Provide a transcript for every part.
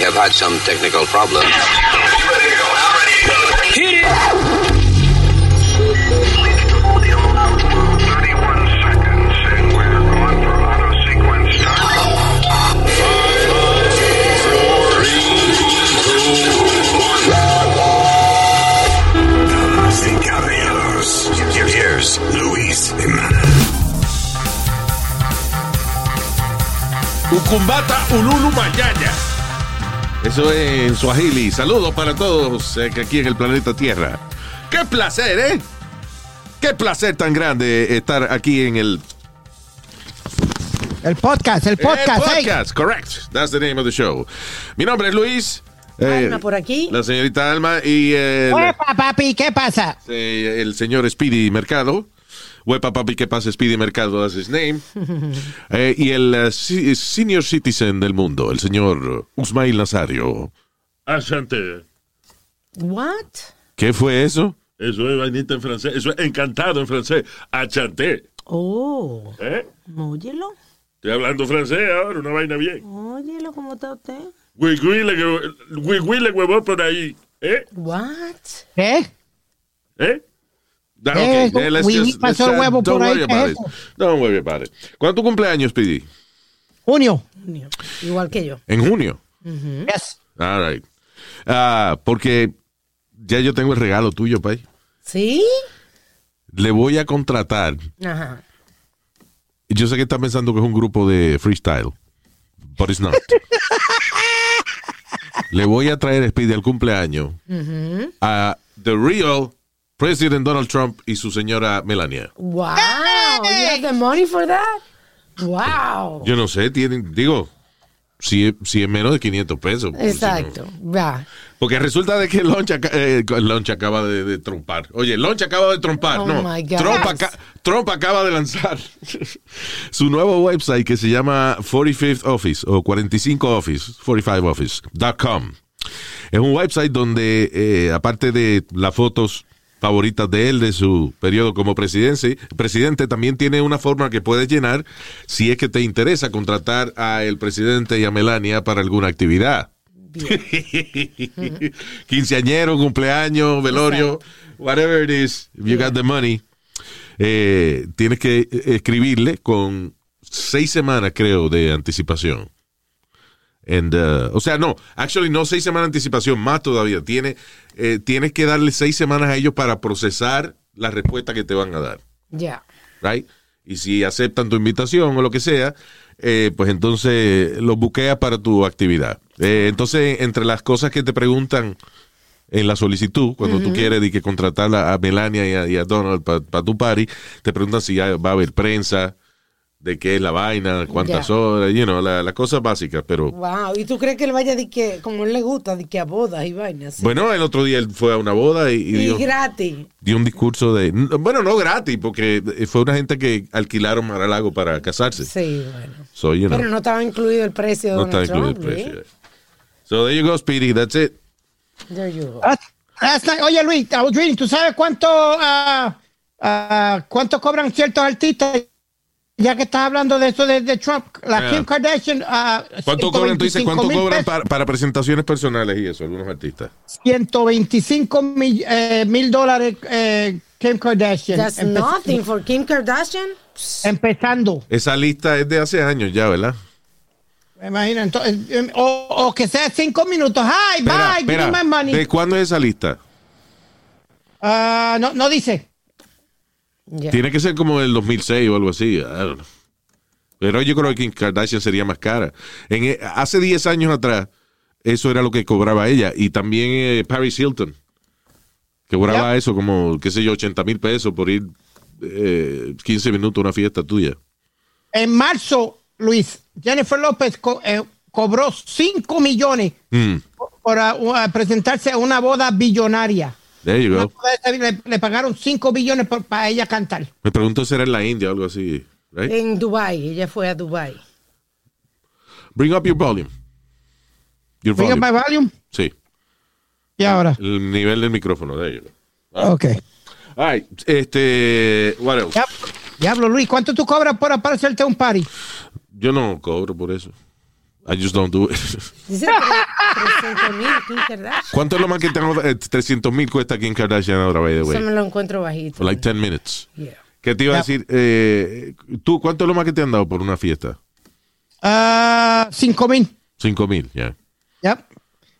We have had some technical problems. Hit it! Ucumbata Ululu Mayaya. Eso es en Swahili. Saludos para todos eh, que aquí en el planeta Tierra. ¡Qué placer, eh! ¡Qué placer tan grande estar aquí en el, El podcast, el podcast, el hey. podcast. Correct. That's the name of the show. Mi nombre es Luis. eh, Alma por aquí. La señorita Alma y el, papi, ¿qué pasa? eh, el señor Speedy Mercado. Huepa papi, ¿qué pasa? Speedy Mercado, that's his name. Eh, y el eh, si- senior citizen del mundo, el señor Usmail Nazario. Asante. What? ¿Qué fue eso? Eso es vainita en francés. Eso es encantado en francés. Achanté. Oh, ¿Eh? óyelo. Estoy hablando francés ahora, una vaina bien. Óyelo, ¿cómo está usted? Guigui le, guigui le huevó por ahí. ¿Eh? What? ¿Qué? ¿Eh? Da- ok, yeah, let's Wii just- pasó let's, el uh, huevo don't por ahí, worry ¿qué about es it. eso? Don't worry about it. ¿Cuándo tu cumpleaños, Speedy? Junio. Igual que yo. En junio. Yes. All right. Ah, porque ya yo tengo el regalo tuyo, Pay. ¿Sí? Le voy a contratar. Ajá. Yo sé que está pensando que es un grupo de freestyle, but it's not. Le voy a traer Speedy al cumpleaños a The Real President Donald Trump y su señora Melania. Wow. You have the money for that? Wow. Yo no sé, tienen, digo, si, es- si es menos de 500 pesos. pues, si no- Exacto. Va. Porque resulta de que Lonch, eh, Lonch acaba de, de trompar. Oye, Lonch acaba de trompar. Oh, no, my God. Trump, aca- Trump acaba de lanzar su nuevo website que se llama 45th Office o 45 Office, 45office.com. Es un website donde, eh, aparte de las fotos favoritas de él, de su periodo como presidente, presidente, también tiene una forma que puedes llenar si es que te interesa contratar a el presidente y a Melania para alguna actividad. Quinceañero, cumpleaños, velorio, whatever it is, if you got the money, eh, tienes que eh, escribirle con seis semanas, creo, de anticipación. And, uh, o sea, no, actually no seis semanas de anticipación, más todavía. Tiene, eh, tienes que darle seis semanas a ellos para procesar la respuesta que te van a dar Ya. right? Y si aceptan tu invitación o lo que sea, eh, pues entonces los buqueas para tu actividad. Eh, entonces, entre las cosas que te preguntan en la solicitud, cuando tú quieres de que contratar a, Melania y a, y a Donald para tu party, te preguntan si ya va a haber prensa, de qué es la vaina, cuántas horas, you know, la- las cosas básicas, pero... Wow. ¿Y tú crees que él vaya de que, como él le gusta, de que a bodas y vainas? Bueno, el otro día él fue a una boda y, y Y dio, gratis. dio un discurso de... Bueno, no gratis, porque fue una gente que alquilaron Mar-a-Lago para casarse. Sí, bueno. So, you know. Pero no estaba incluido el precio de No Donald incluido el Trump, ¿eh? precio. So there you go, Speedy. That's it. There you go. Last- last night- oye, Luis, I was reading, ¿tú sabes cuánto, ah, ah, cuánto cobran ciertos artistas? Ya que estás hablando de eso de, de Trump, la Yeah. Kim Kardashian. ah, ¿Cuánto cobran? Tú dices, 125 ¿cuánto mil cobran pesos, para, para presentaciones personales y eso, algunos artistas? 125 mil, eh, mil dólares eh, Kim Kardashian. That's Empe- nothing for Kim Kardashian. Empezando. Esa lista es de hace años ya, ¿verdad? Me imagino. Entonces, eh, o, o que sea cinco minutos. Hi, Espera, bye, give me my money. ¿De cuándo es esa lista? Ah, no, no dice. Tiene que ser como el 2006 o algo así. I don't know. Pero yo creo que Kim Kardashian sería más cara. En, eh, hace 10 años atrás, eso era lo que cobraba ella. Y también eh, Paris Hilton, que cobraba eso como, qué sé yo, 80 mil pesos por ir eh, 15 minutos a una fiesta tuya. En marzo, Luis, Jennifer López co- eh, cobró 5 millones Mm, por, por, uh, presentarse a una boda billonaria. There you go. le, le pagaron 5 billones para ella cantar. Me pregunto si era en la India o algo así. Right? En Dubai, ella fue a Dubai. Bring up your volume. Your Bring up volume. my volume. Sí, Y ahora. el nivel del micrófono. There you go. Ok. All right, este, what else? Diablo, Luis, ¿cuánto tú cobras por aparecerte a un party? Yo no cobro por eso. I just don't do it. Dice tre- 300 mil Kim Kardashian. ¿Cuánto es lo más que tengo? 300 mil cuesta Kim Kardashian ahora, by the Eso me way. lo encuentro bajito. For like 10 minutes. Yeah. ¿Qué te iba a decir? Eh, ¿Tú cuánto es lo más que te han dado por una fiesta? Ah, cinco mil. 5 mil, ya. Yep.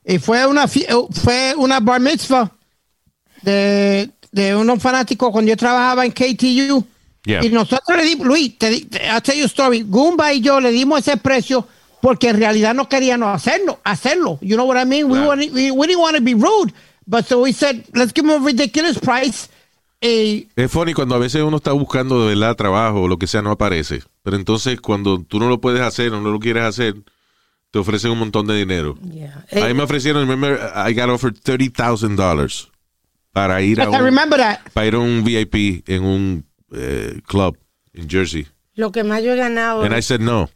Y fue una, fie- fue una bar mitzvah de, de unos fanáticos cuando yo trabajaba en KTU. Yeah. Y nosotros le dimos, Luis, te, di- te- I'll tell you a story. Goomba y yo le dimos ese precio porque en realidad no queríamos hacerlo, hacerlo. You know what I mean? We, Claro. wanted- we, we didn't want to be rude. But so we said, let's give them a ridiculous price. Y Es funny cuando a veces uno está buscando de verdad trabajo o lo que sea, no aparece. Pero entonces cuando tú no lo puedes hacer o no lo quieres hacer, te ofrecen un montón de dinero. Yeah. A mí Eh, me ofrecieron, remember, I got offered $30,000 para ir a I un, remember that. para ir a un VIP en un eh, club en Jersey. lo que más yo he ganado. And I said no.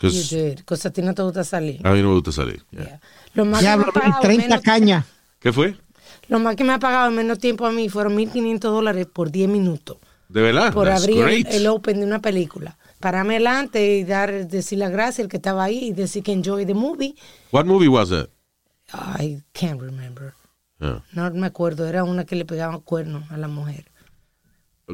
You did, a ti no te gusta salir. a mí no me gusta salir. Yeah. Yeah. Lo más, que me pagado 30 menos, cañas. ¿Qué fue? lo más que me ha pagado en menos tiempo a mí fueron 1.500 dólares por 10 minutos. ¿De verdad? Por That's abrir great. el, open de una película. Pararme delante y dar, decir la gracia al que estaba ahí y decir que enjoy the movie. What movie was that? I can't remember. Ah. No me acuerdo. Era una que le pegaban cuernos a la mujer.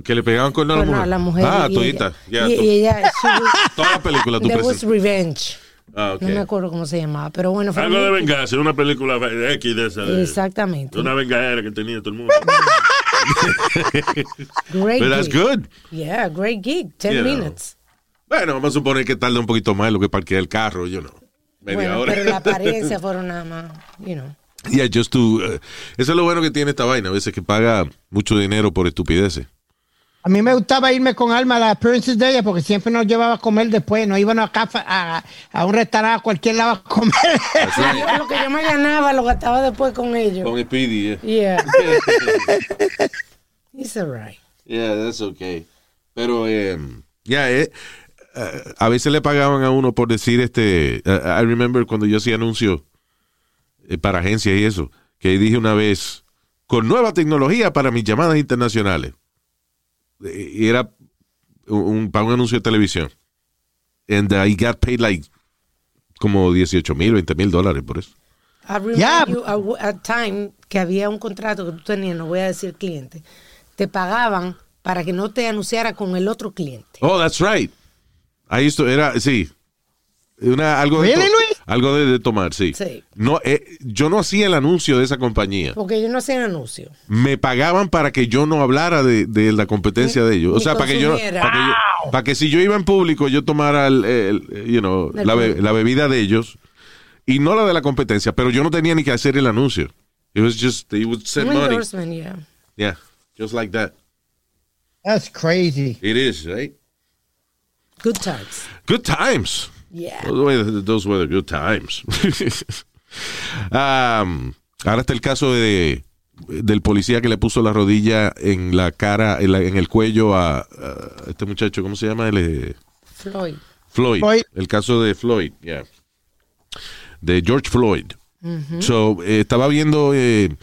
Que le pegaban con la Bueno, mujer. la mujer. Ah, y todita. ella- y, y ella, Toda la película tú there was revenge. Ah, ok. No me acuerdo cómo se llamaba, pero bueno. fue Algo de venganza, una película X de esa. De, Exactamente. de una vengadera que tenía todo el mundo. Great But that's gig. good. Yeah, great gig. 10 You know. minutes. Bueno, vamos a suponer que tarda un poquito más lo que parquea el carro, yo no. Media Bueno, hora. pero la apariencia fueron nada más, you know. Yeah, just to, eh, eso es lo bueno que tiene esta vaina, a veces que paga mucho dinero por estupideces. A mí me gustaba irme con Alma a las appearances de ella porque siempre nos llevaba a comer después. No íbamos acá a, a un restaurante a cualquier lado a comer. Lo que yo me ganaba lo gastaba después con ellos. Con Speedy, yeah. Yeah. It's alright. Yeah, that's okay. Pero, eh, ya, eh, eh, a veces le pagaban a uno por decir este. eh, I remember cuando yo hacía anuncios eh, para agencias y eso, que dije una vez, con nueva tecnología para mis llamadas internacionales. Y era un, un- para un anuncio de televisión. And I got paid like como 18 mil, 20 mil dólares por eso. I remember Yeah. you a, a time que había un contrato que tú tenías, no voy a decir cliente, te pagaban para que no te anunciara con el otro cliente. Oh, that's right. Ahí esto era, sí. Una, algo de, Really? Algo de, de tomar, sí. Sí. No, eh, yo no hacía el anuncio de esa compañía. Porque ellos no hacían anuncio. Me pagaban para que yo no hablara de, de la competencia de ellos. O sea, para que yo, para que, yo- para que si yo iba en público, yo tomara el, el- you know, El la, be- público. la bebida de ellos y no la de la competencia. Pero yo no tenía ni que hacer el anuncio. It was just, they would send Un money. endorsement, yeah. Yeah, just like that. That's crazy. It is, right? Good times. Good times. Yeah. Those were, the- those were the good times. Um, ahora está el caso de, del policía que le puso la rodilla en la cara, en, la- en el cuello a, a este muchacho, ¿cómo se llama? Eh, Floyd. Floyd. Floyd. El caso de Floyd, yeah. De George Floyd. So, eh, estaba viendo eh,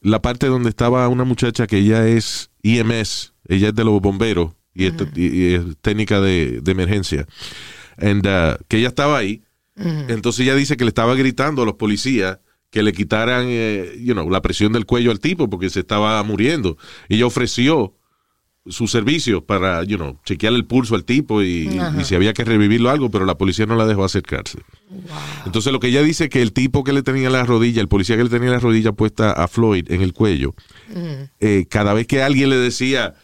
la parte donde estaba una muchacha que ella es EMS, ella es de los bomberos y, es, y- y es técnica de, de emergencia. And, uh, que ella estaba ahí. Entonces ella dice que le estaba gritando a los policías que le quitaran eh, you know, la presión del cuello al tipo porque se estaba muriendo. Y ella ofreció sus servicios para, you know, chequearle el pulso al tipo y, y si había que revivirlo algo, pero la policía no la dejó acercarse. Entonces lo que ella dice que el tipo que le tenía la rodilla, el policía que le tenía la rodilla puesta a Floyd en el cuello, eh, cada vez que alguien le decía,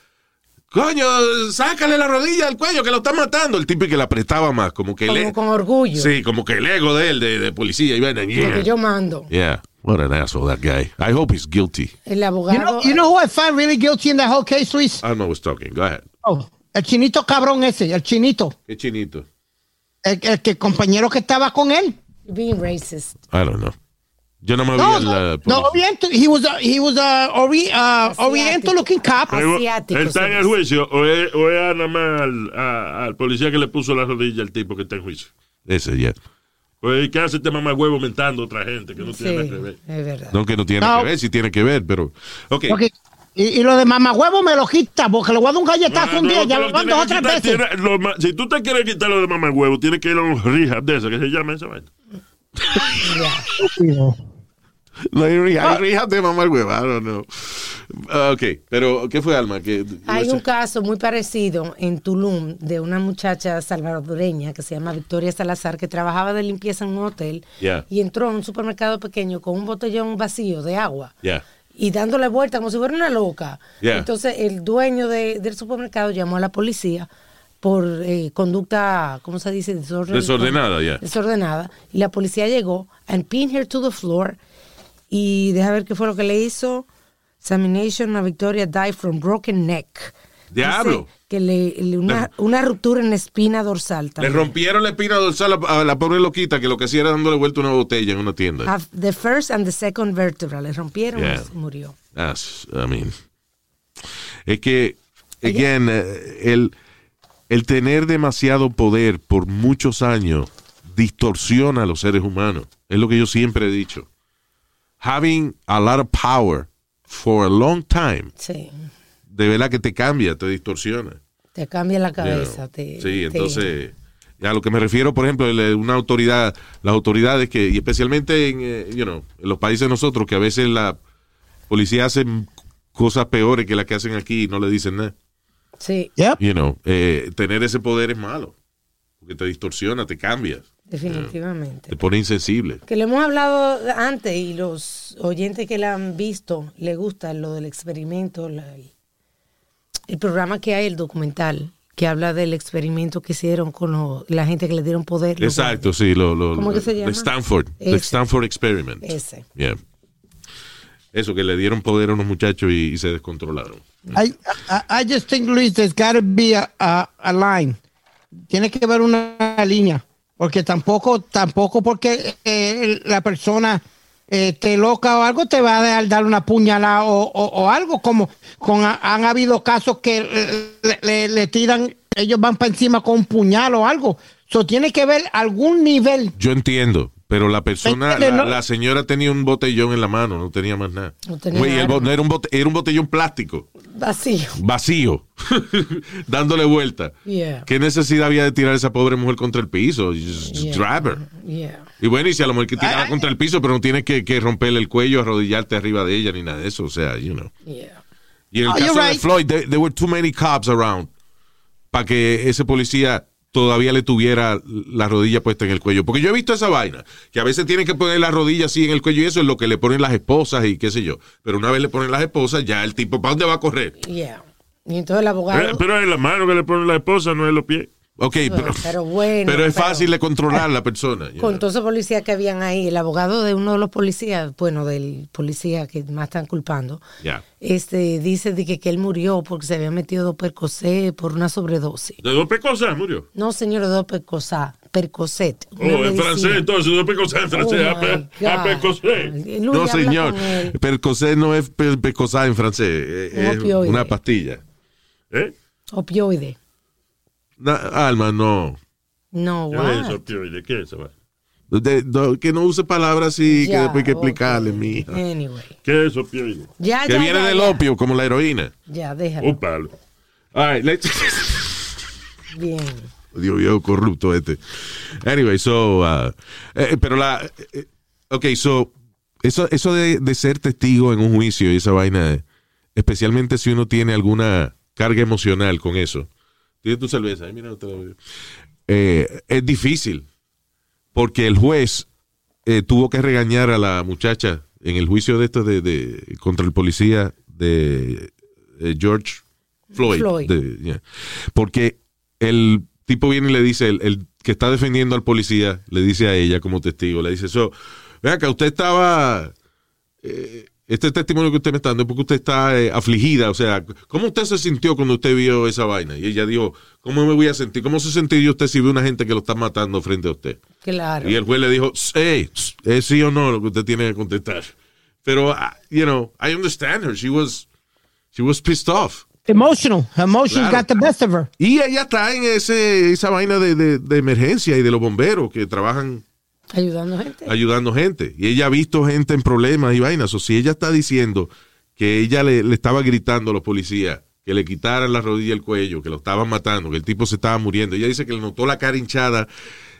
coño, sácale la rodilla al cuello que lo está matando, el tipo que la apretaba más, como que Como el, con orgullo. sí, como que el ego de él, de, de policía, y ven, Lo yeah. que yo mando. Yeah, what an asshole that guy. I hope he's guilty. El You abogado. know, you know who I find really guilty in that whole case, Luis? Alma was talking, go ahead. Oh, el chinito cabrón ese, el chinito. Qué chinito. El, el que compañero que estaba con él. being racist. I don't know. Yo no me vi No, en la no, no Oriental. He was a, he was a ori, uh, Oriental looking cop. Asiático, ¿Él está en el juicio o es, o es nada más al, a- al policía que le puso la rodilla al tipo que está en juicio? Ese, ya. Pues, ¿qué hace este mamá huevo mentando a otra gente que no Sí, tiene nada que ver? es verdad. No que no tiene No. que ver, sí tiene que ver, pero... Ok. Okay. Y, y lo de mamagüevo me lo quita, porque le voy a dar un galletazo Ah, un no, día, ya lo van tienes dos o que tres quitar- veces. tiene- lo ma- si tú te quieres quitar lo de mamá huevo, tienes que ir a un rehab de eso, que se llama esa vaina. No hay re- hay de mamá el huevo, I don't know. Ah, ok, pero ¿qué fue, Alma? Que, Hay no un caso muy parecido en Tulum de una muchacha salvadoreña que se llama Victoria Salazar que trabajaba de limpieza en un hotel Yeah. y entró a un supermercado pequeño con un botellón vacío de agua Yeah. y dándole vuelta como si fuera una loca. Yeah. Entonces el dueño de- del supermercado llamó a la policía por eh, conducta, ¿cómo se dice? Desorden- Desordenada, ya. Desordenada. Y la policía llegó and pinned her to the floor y deja ver qué fue lo que le hizo. Examination a Victoria died from broken neck. Diablo. Que le, le- una, una ruptura en la espina dorsal. Le también. rompieron la espina dorsal a, a la pobre loquita que lo que hacía era dándole vuelta una botella en una tienda. Have the first and the second vertebra. Le rompieron Yeah. y murió. That's, I mean, es que, again, eh, el, el tener demasiado poder por muchos años distorsiona a los seres humanos. Es lo que yo siempre he dicho. Having a lot of power for a long time, Sí. de verdad que te cambia, te distorsiona. Te cambia la You cabeza. know. te- sí, te- entonces, a lo que me refiero, por ejemplo, una autoridad, las autoridades que, y especialmente en, eh, you know, en los países de nosotros, que a veces la policía hace cosas peores que las que hacen aquí y no le dicen nada. Sí, Yep. You know, eh, tener ese poder es malo, porque te distorsiona, te cambia, definitivamente. te pone insensible. Que le hemos hablado antes y los oyentes que la han visto le gusta lo del experimento, la- el, el programa que hay, el documental, que habla del experimento que hicieron con lo- la gente que le dieron poder. Exacto, sí, lo, lo, ¿Cómo que se llama? Stanford, the Ese. Stanford Experiment. Ese. Yeah. Eso, que le dieron poder a unos muchachos y, y se descontrolaron. I, I, I just think, Luis, there's got to be a, a, a line. Tiene que haber una línea. Porque tampoco, tampoco porque eh, la persona eh, esté loca o algo, te va a dar una puñalada o, algo. Como con, han habido casos que eh, le, le- tiran, ellos van para encima con un puñal o algo. So, tiene que haber algún nivel. Yo entiendo, pero la persona, Entiende, la, ¿no? la señora tenía un botellón en la mano, no tenía más nada. No tenía Güey, el bo- arma. no era, un bote- era un botellón plástico, Vacío. vacío, dándole vuelta. Yeah. ¿Qué necesidad había de tirar a esa pobre mujer contra el piso? Just, just Yeah. grab her. Yeah. Y bueno, y si a lo mejor que tiraba contra el piso, pero no tienes que, que romperle el cuello, arrodillarte arriba de ella, ni nada de eso. O sea, you know. Yeah. Y en el Oh, caso you're de right. Floyd, there, there were too many cops around para que ese policía todavía le tuviera la rodilla puesta en el cuello. Porque yo he visto esa vaina, que a veces tienen que poner la rodilla así en el cuello y eso es lo que le ponen las esposas y qué sé yo. Pero una vez le ponen las esposas, ya el tipo, ¿para dónde va a correr? Yeah. Y entonces el abogado. Pero, pero es la mano que le pone la esposa, no es los pies. Ok, pero, pero bueno, pero es pero- fácil de controlar la persona. Con todos esos policías que habían ahí, el abogado de uno de los policías, bueno, del policía que más están culpando, este dice de que, que él murió porque se había metido dos percocet por una sobredosis. De dos pecosas murió. No, señor, dos percocet, percocet. Oh, en francés, entonces, dos pecosas en francés. Oh, a a No, señor. Percocet no es per- percocet en francés. Un Es una pastilla. ¿Eh? Opioide. Na- Alma, no. No, ¿Qué what? es eso, opioide? ¿Qué es eso? De- que no use palabras así, que Ya, después hay que ok. explicarle, mija. Anyway. ¿Qué es opioide? Ya, Que ya, viene ya, del ya. opio, como la heroína. Ya, déjalo. Un palo. All right, let's- Bien. Dios viejo corrupto este. Anyway, so, uh, eh, pero la, eh, ok, so, eso, eso de, de ser testigo en un juicio y esa vaina, eh, especialmente si uno tiene alguna carga emocional con eso. Tiene tu cerveza, ahí, mira. Eh, es difícil, porque el juez eh, tuvo que regañar a la muchacha en el juicio de esto de, de- contra el policía de eh, George Floyd. Floyd. de- yeah. Porque el tipo viene y le dice, el, el que está defendiendo al policía, le dice a ella como testigo, le dice, so, vea que usted estaba, eh, este testimonio que usted me está dando es porque usted está eh, afligida, o sea, ¿cómo usted se sintió cuando usted vio esa vaina? Y ella dijo, ¿cómo me voy a sentir? ¿Cómo se sentiría usted si ve una gente que lo está matando frente a usted? Claro. Y el juez le dijo, hey, es sí o no lo que usted tiene que contestar. Pero, ah, you know, I understand her. She was, she was pissed off. Emotional. Emotions Claro. got the best of her. Y ella está en ese, esa vaina de, de- de emergencia y de los bomberos que trabajan Ayudando gente. ayudando gente. Y ella ha visto gente en problemas y vainas. O si ella está diciendo que ella le, le estaba gritando a los policías que le quitaran la rodilla y el cuello, que lo estaban matando, que el tipo se estaba muriendo. Ella dice que le notó la cara hinchada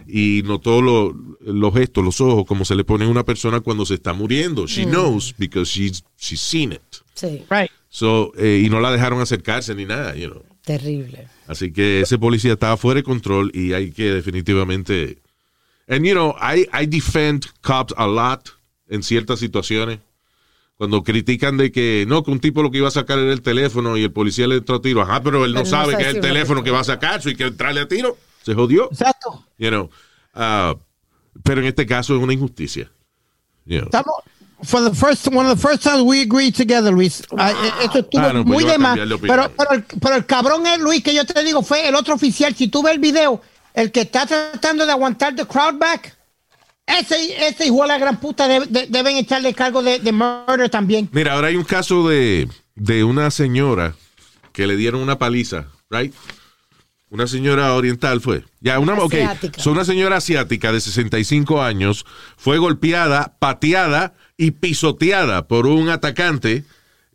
y notó lo- los gestos, los ojos, como se le pone a una persona cuando se está muriendo. She knows because she's, she's seen it. Sí, Right. So, eh, y no la dejaron acercarse ni nada, you know. terrible. Así que ese policía estaba fuera de control y hay que definitivamente. And you know, I, I defend cops a lot en ciertas situaciones. Cuando critican de que no, que un tipo lo que iba a sacar era el teléfono y el policía le entró a tiro. Ajá, pero él no Pero sabe que es el teléfono que va a sacar, so hay que entrarle a tiro. Se jodió. Exacto. You know. Ah, pero en este caso es una injusticia. You know. Estamos, for the first, one of the first times we agreed together, Luis. Ah, eh, Esto estuvo Ah, no, pues muy de más. Pero, pero, el, pero el cabrón es, Luis, que yo te digo, fue el otro oficial. Si tú ves el video, el que está tratando de aguantar the crowd back, ese, ese hijo de la gran puta de- de- deben echarle cargo de, de murder también. Mira, ahora hay un caso de, de una señora que le dieron una paliza, right? Una señora oriental fue. Ya, una, ok. Asiática. So, una señora asiática de 65 años fue golpeada, pateada y pisoteada por un atacante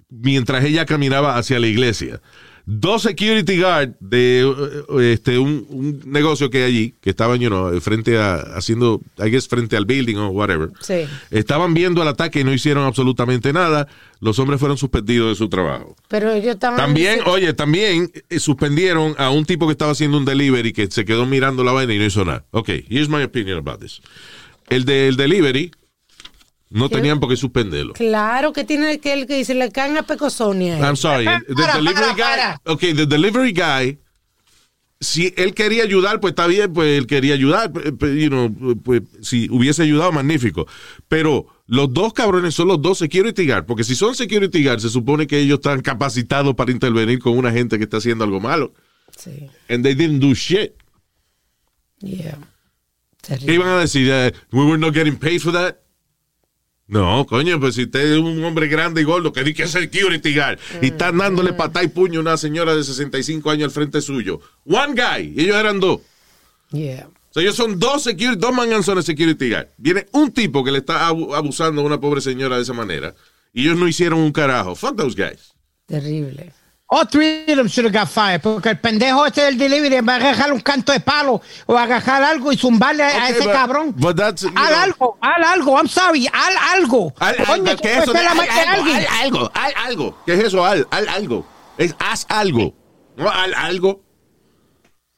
mientras ella caminaba hacia la iglesia. Dos security guard de eh, este, un, un negocio que hay allí, que estaban, you know, frente a, haciendo, I guess, frente al building o whatever. Sí. Estaban viendo el ataque y no hicieron absolutamente nada. Los hombres fueron suspendidos de su trabajo. Pero ellos estaban... También, oye, también eh, suspendieron a un tipo que estaba haciendo un delivery que se quedó mirando la vaina y no hizo nada. Ok, here's my opinion about this. El del delivery no tenían por qué suspenderlo. Claro que tiene que el que dice, le caen a Pecosonia. I'm sorry. The Para, delivery para, guy. para. Ok, the delivery guy. Si él quería ayudar, pues está bien, pues él quería ayudar. you know, pues, si hubiese ayudado, magnífico. Pero los dos cabrones son los dos security guard. Porque si son security guard, se supone que ellos están capacitados para intervenir con una gente que está haciendo algo malo. Sí, And they didn't do shit. yeah. ¿Qué Terrible. iban a decir? Eh, we were not getting paid for that. No, coño, pues si usted es un hombre grande y gordo que dice que es security guard y están dándole patá y puño a una señora de 65 años al frente suyo. One guy, y ellos eran dos. Yeah. O sea, ellos son dos security, dos manganzones security guard. Viene un tipo que le está abu- abusando a una pobre señora de esa manera y ellos no hicieron un carajo. Fuck those guys. Terrible. All three of them should have got fired. Porque el pendejo este del delivery va a agarrar un canto de palo o agarrar algo y zumbarle a- a Okay, ese but- cabrón. but that's, Haz know- algo, haz algo. I'm sorry, haz algo. Al, Coño, al- ¿Qué es eso? de la al- algo, al- algo, al- algo. ¿Qué es eso? Al, al- algo. Es haz algo. No, al- algo.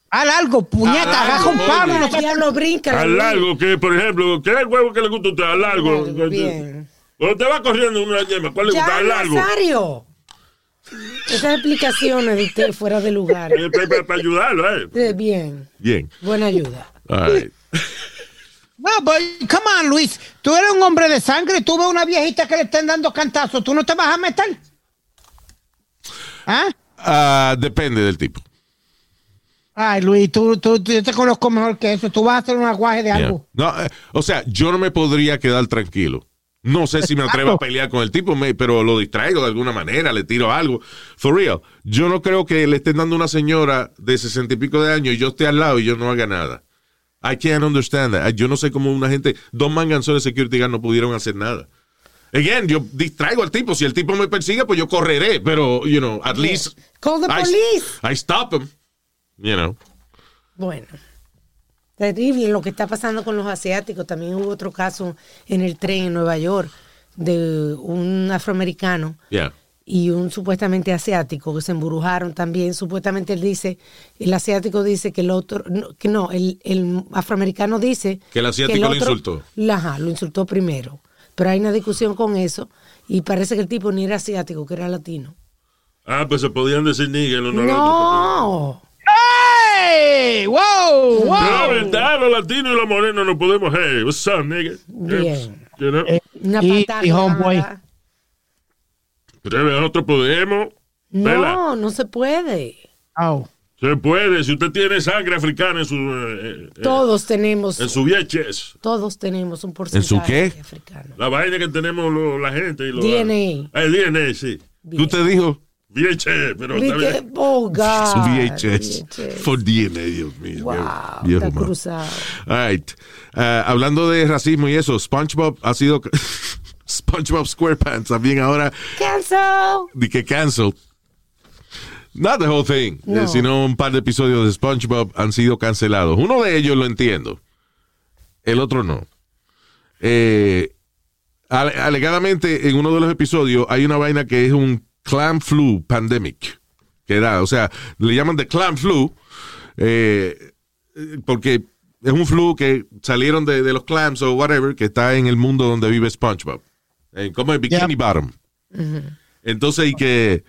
Haz algo, puñeta, agarra algo, un palo. No diablo brinca. Al largo, que por ejemplo, ¿qué es el huevo que le gusta a usted? Al largo. Bien. Cuando te va corriendo una yema, ¿cuál le gusta? Al largo. Esas explicaciones de usted fuera de lugar. Eh, pa- pa- Para ayudarlo, ¿eh? Bien. Bien. Buena ayuda. All right. But come on, Luis. Tú eres un hombre de sangre. Tú ves una viejita que le estén dando cantazos. ¿Tú no te vas a meter? ¿Ah? Ah, depende del tipo. Ay, Luis, tú, tú, tú- yo te conozco mejor que eso. Tú vas a hacer un aguaje de algo. No, eh, o sea, yo no me podría quedar tranquilo. No sé si me atrevo a pelear con el tipo, me- pero lo distraigo de alguna manera, le tiro algo. For real, yo no creo que le estén dando una señora de sesenta y pico de años y yo esté al lado y yo no haga nada. I can't understand that. Yo no sé cómo una gente, dos manganzones de security guard no pudieron hacer nada. Again, yo distraigo al tipo. Si el tipo me persigue, pues yo correré. Pero, you know, at least. Call the I, police. I stop him. You know. Bueno. Terrible lo que está pasando con los asiáticos. También hubo otro caso en el tren en Nueva York de un afroamericano Yeah. y un supuestamente asiático que se embrujaron también. Supuestamente él dice, el asiático dice que el otro, no, que no, el, el afroamericano dice Que el asiático lo insultó. Ajá, lo insultó primero. Pero hay una discusión con eso y parece que el tipo ni era asiático, que era latino. Ah, pues se podían decir nigga al otro. No. ¡Hey! ¡Wow! ¡Wow! La verdad, los latinos y los morenos no podemos. Hey, what's up, nigga? Bien. You know? Una Y- y homeboy. Pero nosotros podemos. Vela. No, no se puede. Oh. Se puede. Si usted tiene sangre africana en su, eh, eh, Todos tenemos, en su VHS. todos tenemos un porcentaje qué? africano. La vaina que tenemos lo- la gente. Y lo, DNA. Ah, El DNA, sí. ¿Tú te dijo? VHS, pero bien. Oh, God. VHS. VHS. For DNA, Dios mío. Wow, está cruzado. All right. Ah, hablando de racismo y eso, SpongeBob ha sido SpongeBob SquarePants también ahora Cancel. de que cancel. Not the whole thing, No. eh, sino un par de episodios de SpongeBob han sido cancelados. Uno de ellos lo entiendo, el otro no. Eh, ale- alegadamente, en uno de los episodios hay una vaina que es un clam flu pandemic. Que da, o sea, le llaman de clam flu eh, porque es un flu que salieron de, de los clams o whatever que está en el mundo donde vive SpongeBob. Eh, como el Bikini Bottom. Entonces, y que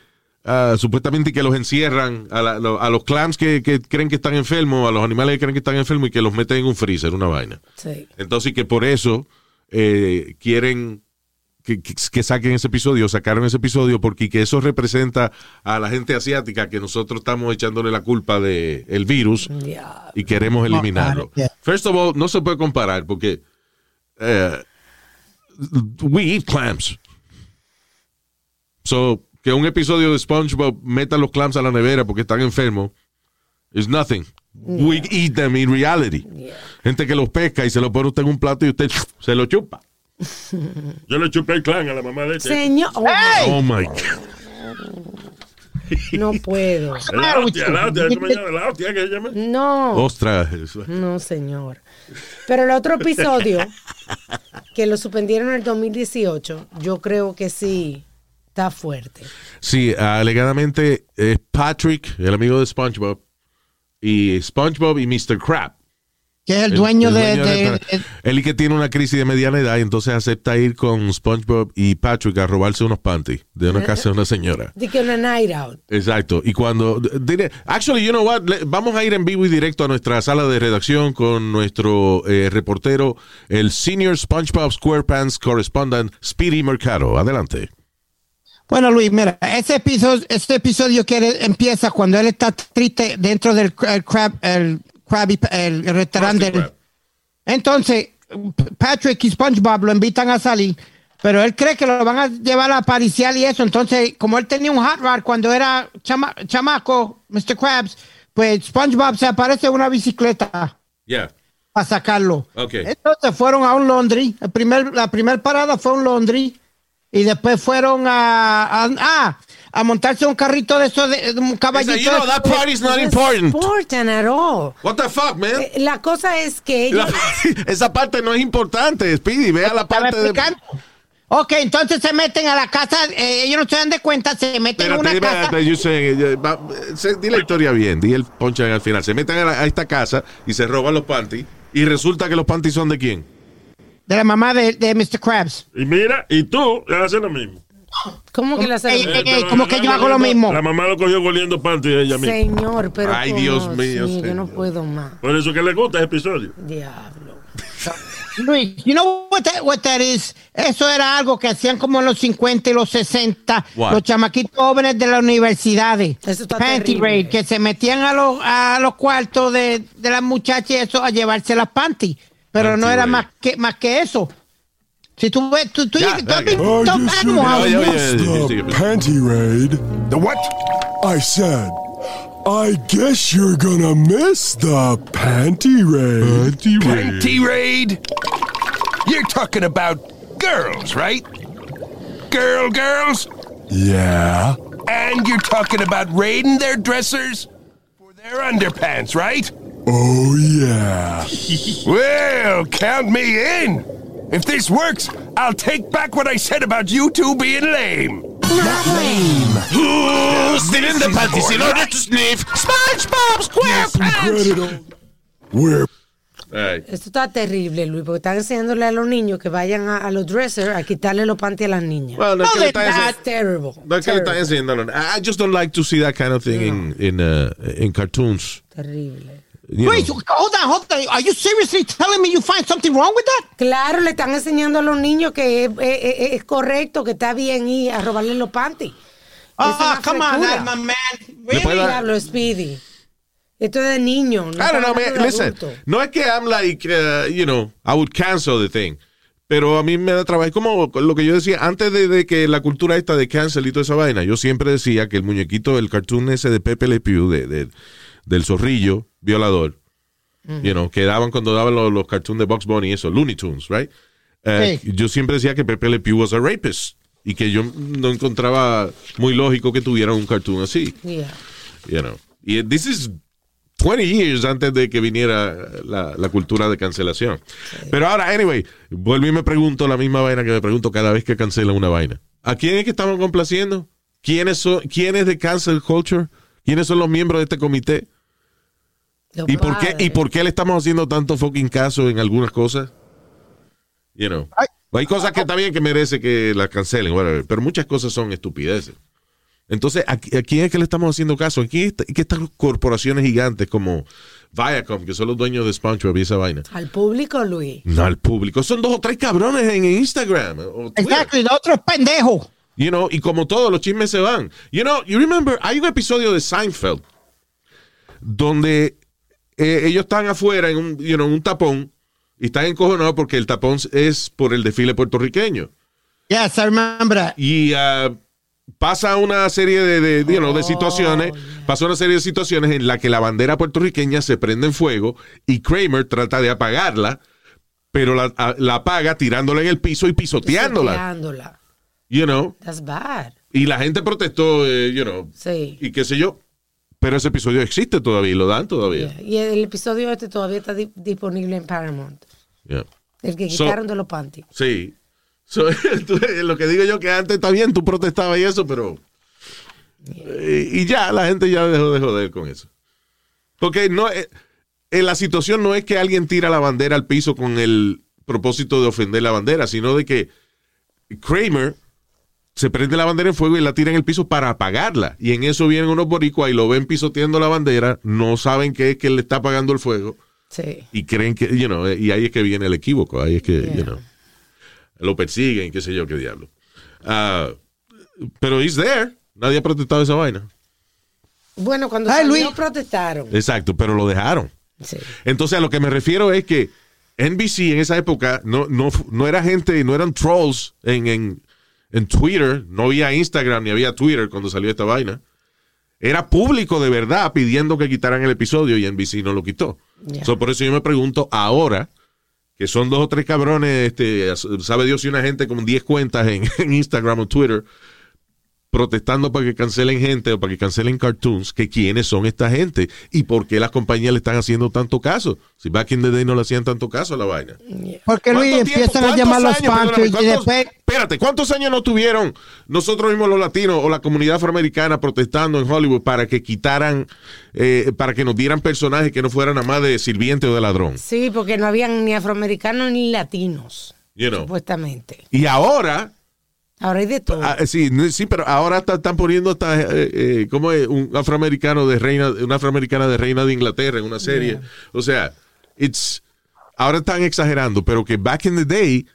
ah, supuestamente que los encierran a, la- lo- a los clams que, que creen que están enfermos, a los animales que creen que están enfermos y que los meten en un freezer, una vaina. Sí. Entonces, y que por eso eh, quieren que, que- que saquen ese episodio, sacaron ese episodio, porque que eso representa a la gente asiática que nosotros estamos echándole la culpa del el virus y queremos eliminarlo. yeah. First of all, no se puede comparar porque eh, we eat clams. So, que un episodio de SpongeBob meta los clams a la nevera porque están enfermos is nothing. We eat them in reality. Gente que los pesca y se lo pone usted en un plato y usted se lo chupa. Yo le chupé el clan a la mamá de este. Señor. Oh, Oh my God. No puedo. La hostia, la hostia, ¿cómo se llama? La hostia que se llama. No. Ostras. No, señor. Pero el otro episodio, que lo suspendieron en el 2018, yo creo que sí está fuerte. Sí, alegadamente es Patrick, el amigo de SpongeBob, y SpongeBob y Mr. Crab. Que es el dueño, el de, dueño de- de- Él y que tiene una crisis de mediana edad y entonces acepta ir con SpongeBob y Patrick a robarse unos panties de una casa de una señora. De que una night out. Exacto. Y cuando. Actually, you know what? Le- Vamos a ir en vivo y directo a nuestra sala de redacción con nuestro eh, reportero, el Senior SpongeBob SquarePants Correspondent, Speedy Mercado. Adelante. Bueno, Luis, mira, ese episodio, este episodio que él- empieza cuando él está triste dentro del el crab, el, Krabby- el restaurante. Krusty del- Krab. Entonces, Patrick y SpongeBob lo invitan a salir, pero él cree que lo van a llevar a pariciar y eso. Entonces, como él tenía un hot rod cuando era chama- chamaco, Mr. Krabs, pues SpongeBob se aparece en una bicicleta Yeah. para sacarlo. Entonces fueron a un laundry. El primer, la primera parada fue un laundry. Y después fueron a, a, ah, a montarse un carrito de eso, de, de un caballito. you know, de- that part is not important. important at all. What the fuck, man? Eh, La cosa es que ellos. Esa parte no es importante, Speedy. Vea la parte de. explicando. Ok, entonces se meten a la casa, eh, ellos no se dan de cuenta, se meten a Espérate, una espérate, casa. yo sé, eh, va, eh, se- di la historia bien, di el ponche al final. Se meten a, la- a esta casa y se roban los panties. Y resulta que los panties son de quién? De la mamá de, de Mr. Krabs. Y mira, y tú haces lo mismo. ¿Cómo que la ey, como que yo hago lo mismo. La mamá lo cogió goliendo panty ella misma. Señor, pero. Ay, ¿cómo? Dios mío, Yo no puedo más. Por eso que le gusta ese episodio. Diablo. Luis, you know what that, what that is? Eso era algo que hacían como en los 50 y los 60, What? los chamaquitos jóvenes de las universidades. Eso está Panty terrible. raid, que se metían a los, a los cuartos de, de las muchachas y eso a llevarse las panty. Pero Panty no era raid. más que, más que eso. Si tú ves, tú, tú, Ya, tú has ya, Oh, you Animal should House, Oye, have oye, missed oye, the sigue, sigue. panty raid. The what? I said, I guess you're gonna miss the panty raid. Panty raid? You're talking about girls, right? Girl, girls? Yeah. And you're talking about raiding their dressers for their underpants, right? Oh, yeah. Well, count me in. If this works, I'll take back what I said about you two being lame. Not lame. Who's in the panties in order to sniff SpongeBob Credit on. We're Ay. Esto está terrible, Luis, porque están enseñándole a los niños que vayan a, a los dressers a quitarle los panties a las niñas. Well, no es que le están ense- That's terrible. no es que le están Terrible. enseñando. I I just don't like to see that kind of thing in, in, uh, in cartoons. Terrible. Wait, know. hold on, hold on. Are you seriously telling me you find something wrong with that? Claro, le están enseñando a los niños que es, es- es- es correcto, que está bien ir a robarle los panties. Ah, come on. Alma, man. Really? Diablo, Speedy. Esto es de niño. No I don't know, man. Listen, no es que I'm like, uh, you know, I would cancel the thing. Pero a mí me da trabajo. Es como lo que yo decía antes de, de que la cultura esta de cancel y toda esa vaina. Yo siempre decía que el muñequito, el cartoon ese de Pepe Le Pew, de, de- del zorrillo violador, you know, que daban cuando daban los, los cartoons de Box Bunny y eso, Looney Tunes, right? eh, yo siempre decía que Pepe Le Pew was a rapist y que yo no encontraba muy lógico que tuviera un cartoon así. Yeah. You know. Y this is 20 years antes de que viniera la, la cultura de cancelación. Pero ahora, anyway, vuelvo y me pregunto la misma vaina que me pregunto cada vez que cancela una vaina. ¿A quién es que estamos complaciendo? ¿Quiénes son, quiénes de cancel culture? ¿Quiénes son los miembros de este comité? Los ¿Y por, qué, ¿Y por qué le estamos haciendo tanto fucking caso en algunas cosas? You know. Ay. Hay cosas que también que merece que las cancelen, whatever, pero muchas cosas son estupideces. Entonces, ¿a, a quién es que le estamos haciendo caso? ¿A quién está- que estas corporaciones gigantes como Viacom, que son los dueños de SpongeBob y esa vaina? Al público, Luis. No, al público. Son dos o tres cabrones en Instagram. Exacto, y el otro es pendejo. You know, y como todos los chismes se van. You know, you remember, hay un episodio de Seinfeld donde eh, ellos están afuera en un, you know, un tapón y están encojonados porque el tapón es por el desfile puertorriqueño. Yes, I remember that. Y ah, pasa una serie de, de, you know, de situaciones, pasa una serie de situaciones en la que la bandera puertorriqueña se prende en fuego y Kramer trata de apagarla, pero la, a- la apaga tirándola en el piso y pisoteándola. Pisoteándola. You know, That's bad. y la gente protestó, eh, you know, Sí. y qué sé yo. Pero ese episodio existe todavía y lo dan todavía. Yeah. Y el episodio este todavía está di- disponible en Paramount. Yeah. El que So- quitaron de los panties. Sí. So, lo que digo yo que antes está bien, tú protestabas y eso, pero... y ya, la gente ya dejó de joder con eso. Porque no, eh, eh, la situación no es que alguien tira la bandera al piso con el propósito de ofender la bandera, sino de que Kramer se prende la bandera en fuego y la tira en el piso para apagarla. Y en eso vienen unos boricuas y lo ven pisoteando la bandera, no saben qué es que le está apagando el fuego Sí. y creen que, you know, y ahí es que viene el equívoco, ahí es que, Yeah. you know, lo persiguen, qué sé yo, qué diablo. Ah, pero he's there, nadie ha protestado esa vaina. Bueno, cuando Ay, salió Luis. protestaron. Exacto, pero lo dejaron. Sí. Entonces a lo que me refiero es que NBC en esa época no, no, no era gente, no eran trolls en, en, en Twitter, no había Instagram ni había Twitter cuando salió esta vaina. Era público de verdad pidiendo que quitaran el episodio y NBC no lo quitó. So, por eso yo me pregunto ahora, que son dos o tres cabrones, este, sabe Dios si una gente con 10 cuentas en, en Instagram o Twitter, protestando para que cancelen gente o para que cancelen cartoons, que quiénes son esta gente y por qué las compañías le están haciendo tanto caso. Si back in the day no le hacían tanto caso a la vaina. Porque Luis empiezan a ¿Cuántos llamar los panchos y ¿cuántos- después. Espérate, ¿cuántos años no tuvieron nosotros mismos los latinos o la comunidad afroamericana protestando en Hollywood para que quitaran, eh, para que nos dieran personajes que no fueran nada más de sirviente o de ladrón? Sí, porque no habían ni afroamericanos ni latinos, You know. supuestamente. Y ahora, Ahora hay de todo. ah, sí, no- sí, pero ahora está- están poniendo hasta, eh, eh, ¿cómo es? Un afroamericano de reina, una afroamericana de reina de Inglaterra en una serie. Yeah. O sea, it's, ahora están exagerando, pero que back in the day,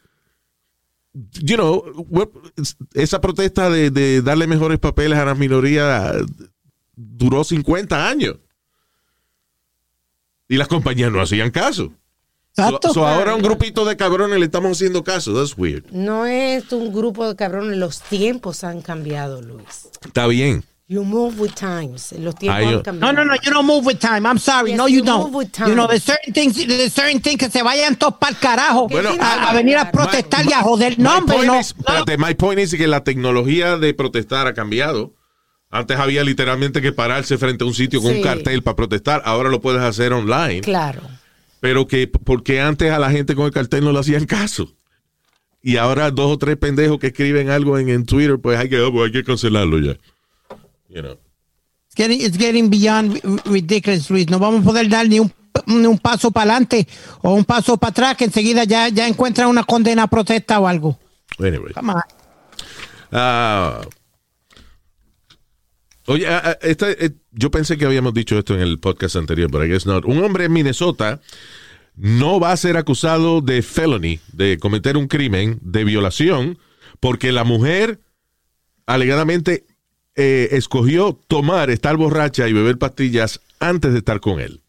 you know, esa protesta de, de darle mejores papeles a las minorías duró 50 años. Y las compañías no hacían caso. So, Exacto. so ahora un grupito de cabrones le estamos haciendo caso. That's weird. No es un grupo de cabrones, los tiempos han cambiado, Luis. Está bien. You move with times. Los tiempos Ay, han cambiado. No, no, no, you don't move with time. I'm sorry. Yes, no, you, you don't. move with time. You know, there's certain things, there's certain things que se vayan todos para el carajo Bueno, a, a venir a protestar y a joder. No, My hombre, point no. is- espérate, my point is que la tecnología de protestar ha cambiado. Antes había literalmente que pararse frente a un sitio con Sí. un cartel para protestar. Ahora lo puedes hacer online. Claro. Pero que, porque antes a la gente con el cartel no le hacían caso. Y ahora dos o tres pendejos que escriben algo en, en Twitter, pues hay que, oh, pues hay que cancelarlo ya. You know. It's getting, it's getting beyond ri- ridiculous, Luis. No vamos a poder dar ni un, ni un paso para adelante o un paso para atrás que enseguida ya, ya encuentran una condena protesta o algo. Anyway. Come on. Ah. Oye, ah, ah, esta, eh, yo pensé que habíamos dicho esto en el podcast anterior, pero I guess not. Un hombre en Minnesota no va a ser acusado de felony, de cometer un crimen de violación, porque la mujer alegadamente eh, escogió tomar, estar borracha y beber pastillas antes de estar con él.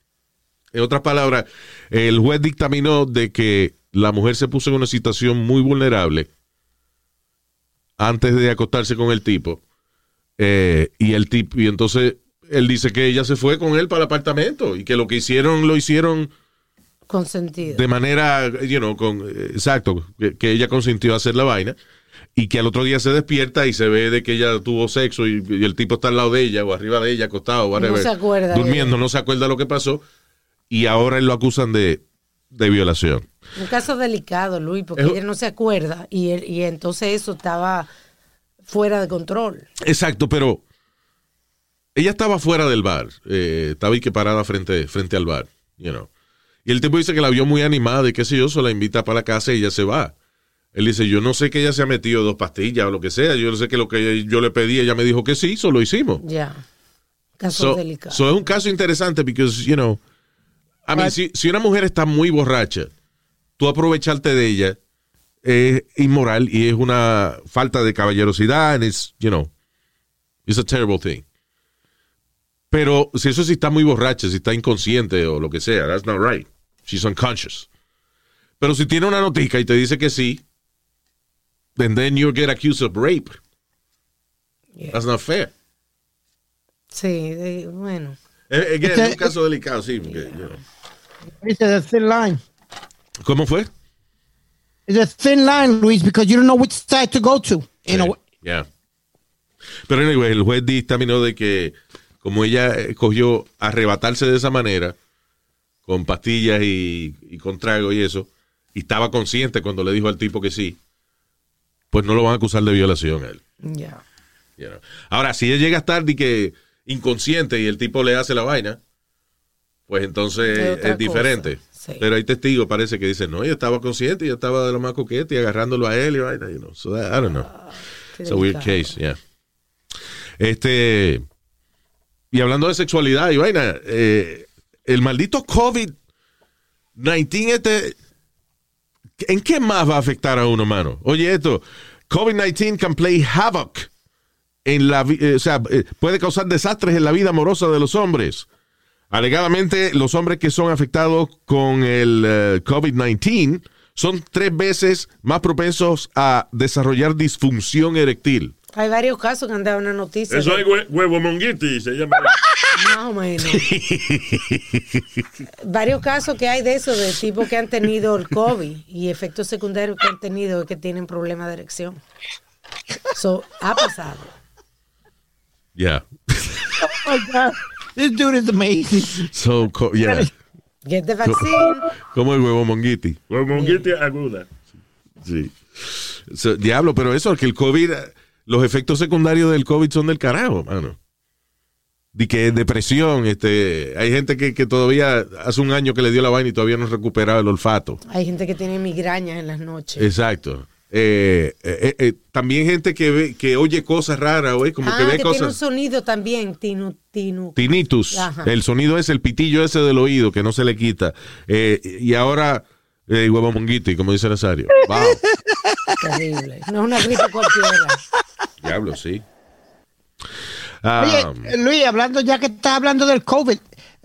En otras palabras, el juez dictaminó de que la mujer se puso en una situación muy vulnerable antes de acostarse con el tipo. Eh, y el tipo, y entonces él dice que ella se fue con él para el apartamento y que lo que hicieron lo hicieron Consentido. de manera, you know, con, exacto, que, que ella consintió hacer la vaina y que al otro día se despierta y se ve de que ella tuvo sexo y, y el tipo está al lado de ella o arriba de ella, acostado, whatever, se acuerda durmiendo, no se acuerda lo que pasó y ahora él lo acusan de, de violación. Un caso delicado, Luis, porque Es- ella no se acuerda y, él- y entonces eso estaba fuera de control. Exacto, pero ella estaba fuera del bar, eh, estaba ahí que parada frente, frente al bar, you know. Y el tipo dice que la vio muy animada y qué sé yo, se la invita para la casa y ella se va. Él dice, yo no sé que ella se ha metido dos pastillas o lo que sea, yo no sé que lo que yo le pedí, ella me dijo que sí, eso lo hicimos. Ya. Caso So, delicado. so es un caso interesante because, you know, I mean, si, si una mujer está muy borracha, tú aprovecharte de ella es inmoral y es una falta de caballerosidad and it's, you know, it's a terrible thing. Pero si eso sí está muy borracha, si está inconsciente o lo que sea, that's not right. She's unconscious. Pero si tiene una notica y te dice que sí, then then you get accused of rape. Yeah. That's not fair. Sí, de- bueno. Eh, again, Este- es un caso delicado, sí. porque, you know. Dice the thin line. ¿Cómo fue? It's a thin line, Luis, because you don't know which side to go to. You know, Yeah. Pero anyway, el juez dictaminó de que como ella escogió arrebatarse de esa manera, con pastillas y, y con trago y eso, y estaba consciente cuando le dijo al tipo que sí, pues no lo van a acusar de violación a él. You know. Ahora, si ella llega a estar de que inconsciente y el tipo le hace la vaina, pues entonces Es diferente. Sí. Pero hay testigos, parece que dicen, no, ella estaba consciente, ella estaba de lo más coqueta y agarrándolo a él y vaina, you know. So that- I don't know. Qué It's a weird case, yeah. Este, y hablando de sexualidad y vaina, eh, el maldito COVID-19 este, ¿en qué más va a afectar a uno, mano? Oye, esto, COVID-19 can play havoc en la, eh, o sea, eh, puede causar desastres en la vida amorosa de los hombres. Alegadamente, los hombres que son afectados con el eh, COVID-19 son tres veces más propensos a desarrollar disfunción erectil. Hay varios casos que han dado una noticia. Eso de- es hue- huevo monguiti, se llama. Más o menos. varios casos que hay de eso, de tipos que han tenido el COVID y efectos secundarios que han tenido es que tienen problemas de erección. So, ha pasado. Yeah. oh this dude is amazing. So, co- yeah. Get the vaccine. Como el huevo monguiti. Huevo monguiti aguda. Sí. So, diablo, pero eso, que el COVID, los efectos secundarios del COVID son del carajo, mano. De que depresión, este, hay gente que, que todavía hace un año que le dio la vaina y todavía no ha recuperado el olfato. Hay gente que tiene migrañas en las noches. Exacto. Eh, eh, eh, también gente que ve, que oye cosas raras, güey, como ah, que ve que tiene un cosas. sonido también, tinu, tinu. Tinnitus. Ajá. El sonido es el pitillo ese del oído que no se le quita. Eh, y ahora, eh, huevo monguiti, como dice Nazario. Wow. Terrible. No es una gripe cualquiera. Diablo, sí. Ah, Oye, Luis, hablando ya que estás hablando del COVID,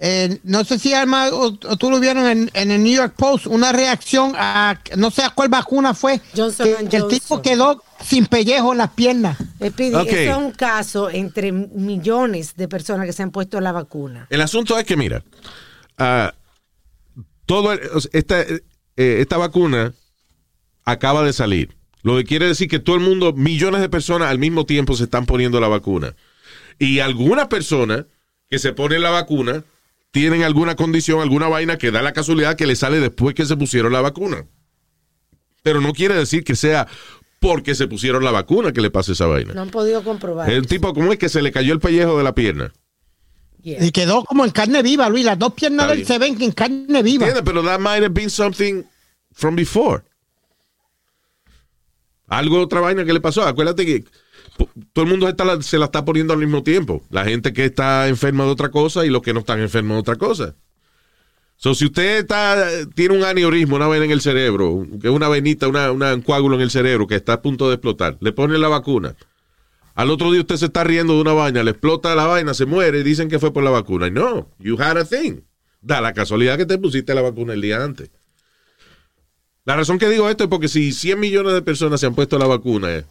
eh, no sé si Alma o, o tú lo vieron en, en el New York Post, una reacción a, no sé a cuál vacuna fue, Johnson que, que el Johnson. tipo quedó sin pellejo en las piernas. Speedy, Ok. eso es un caso entre millones de personas que se han puesto la vacuna. El asunto es que, mira, ah, todo el- esta, eh, esta vacuna acaba de salir. Lo que quiere decir que todo el mundo, millones de personas al mismo tiempo se están poniendo la vacuna. Y algunas personas que se ponen la vacuna tienen alguna condición, alguna vaina que da la casualidad que le sale después que se pusieron la vacuna. Pero no quiere decir que sea porque se pusieron la vacuna que le pase esa vaina. No han podido comprobar. El tipo, ¿cómo es que se le cayó el pellejo de la pierna? Yeah. Y quedó como en carne viva, Luis. Las dos piernas de él se ven en carne viva. ¿Entiendes? Pero that might have been something from before. Algo, otra vaina que le pasó. Acuérdate que todo el mundo se la está poniendo al mismo tiempo. La gente que está enferma de otra cosa y los que no están enfermos de otra cosa. So, si usted tiene un aneurisma, una vena en el cerebro, que es una venita, una, un coágulo en el cerebro que está a punto de explotar, le pone la vacuna. Al otro día usted se está riendo de una vaina, le explota la vaina, se muere y dicen que fue por la vacuna. Y no, you had a thing. Da la casualidad que te pusiste la vacuna el día antes. La razón que digo esto es porque si 100 millones de personas se han puesto la vacuna eh,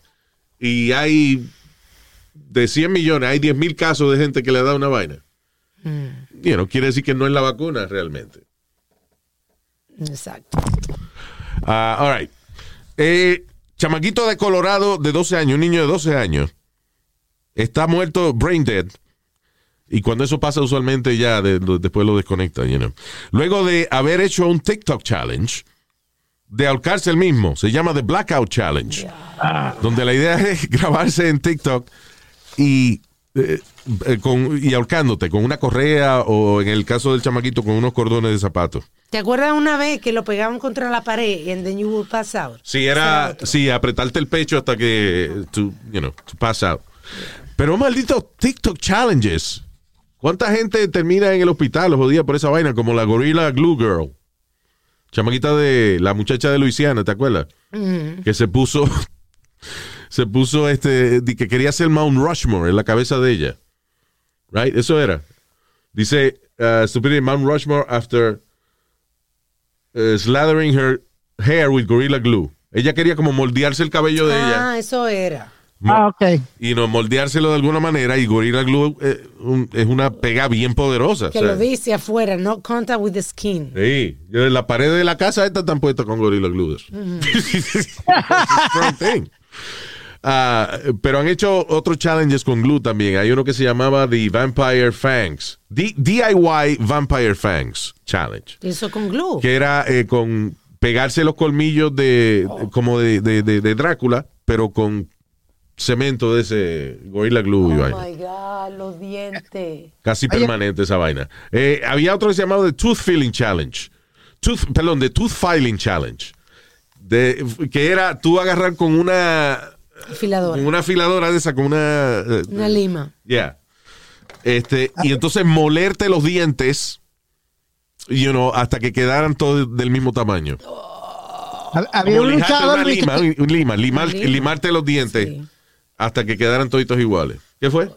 y hay de 100 millones, hay 10 mil casos de gente que le ha dado una vaina. Mm. You know, quiere decir que no es la vacuna realmente. Exacto. Ah, all right. Eh, chamaquito de Colorado de 12 años, un niño de 12 años, está muerto, brain dead. Y cuando eso pasa, usualmente ya de- después lo desconecta. you know. Luego de haber hecho un TikTok challenge, de ahorcarse el mismo, se llama The Blackout Challenge, donde la idea es grabarse en TikTok y, eh, eh, con, y ahorcándote con una correa o en el caso del chamaquito con unos cordones de zapatos. ¿Te acuerdas una vez que lo pegaban contra la pared and then you would pass out? Sí, era, sí, apretarte el pecho hasta que, to, you know, to pass out. Pero maldito TikTok challenges. ¿Cuánta gente termina en el hospital los días por esa vaina? Como la Gorilla Glue Girl. Chamaquita de la muchacha de Luisiana, ¿te acuerdas? Que se puso, se puso este, que quería hacer Mount Rushmore en la cabeza de ella. Right? Eso era. Dice, uh, stupidity Mount Rushmore after uh, slathering her hair with Gorilla Glue. Ella quería como moldearse el cabello de ella Ah, eso era. Ah, ok. y no moldeárselo de alguna manera y Gorilla Glue eh, un- es una pega bien poderosa. Que o sea, lo dice afuera, no contact with the skin. Sí, yo en la pared de la casa esta están puestas con Gorilla Glue. Ah, pero han hecho otros challenges con glue también. Hay uno que se llamaba The Vampire Fangs. D- DIY Vampire Fangs Challenge. Eso con glue. Que era eh, con pegarse los colmillos de como de, de- de- de Drácula, pero con cemento de ese Gorilla Glue y Oh vaina. my God, los dientes. Casi permanente esa vaina. Eh, había otro que se llamaba The Tooth Filling Challenge. Tooth, perdón, The Tooth Filing Challenge. De, que era tú agarrar con una Afilador. con una afiladora de esa, con una... eh, Una lima. Yeah. Este, y entonces molerte los dientes, you know, hasta que quedaran todos del mismo tamaño. Hab- Había un luchador lima, que- un lima, limar- Una lima. limarte los dientes Sí. Hasta que quedaran toditos iguales. ¿Qué fue?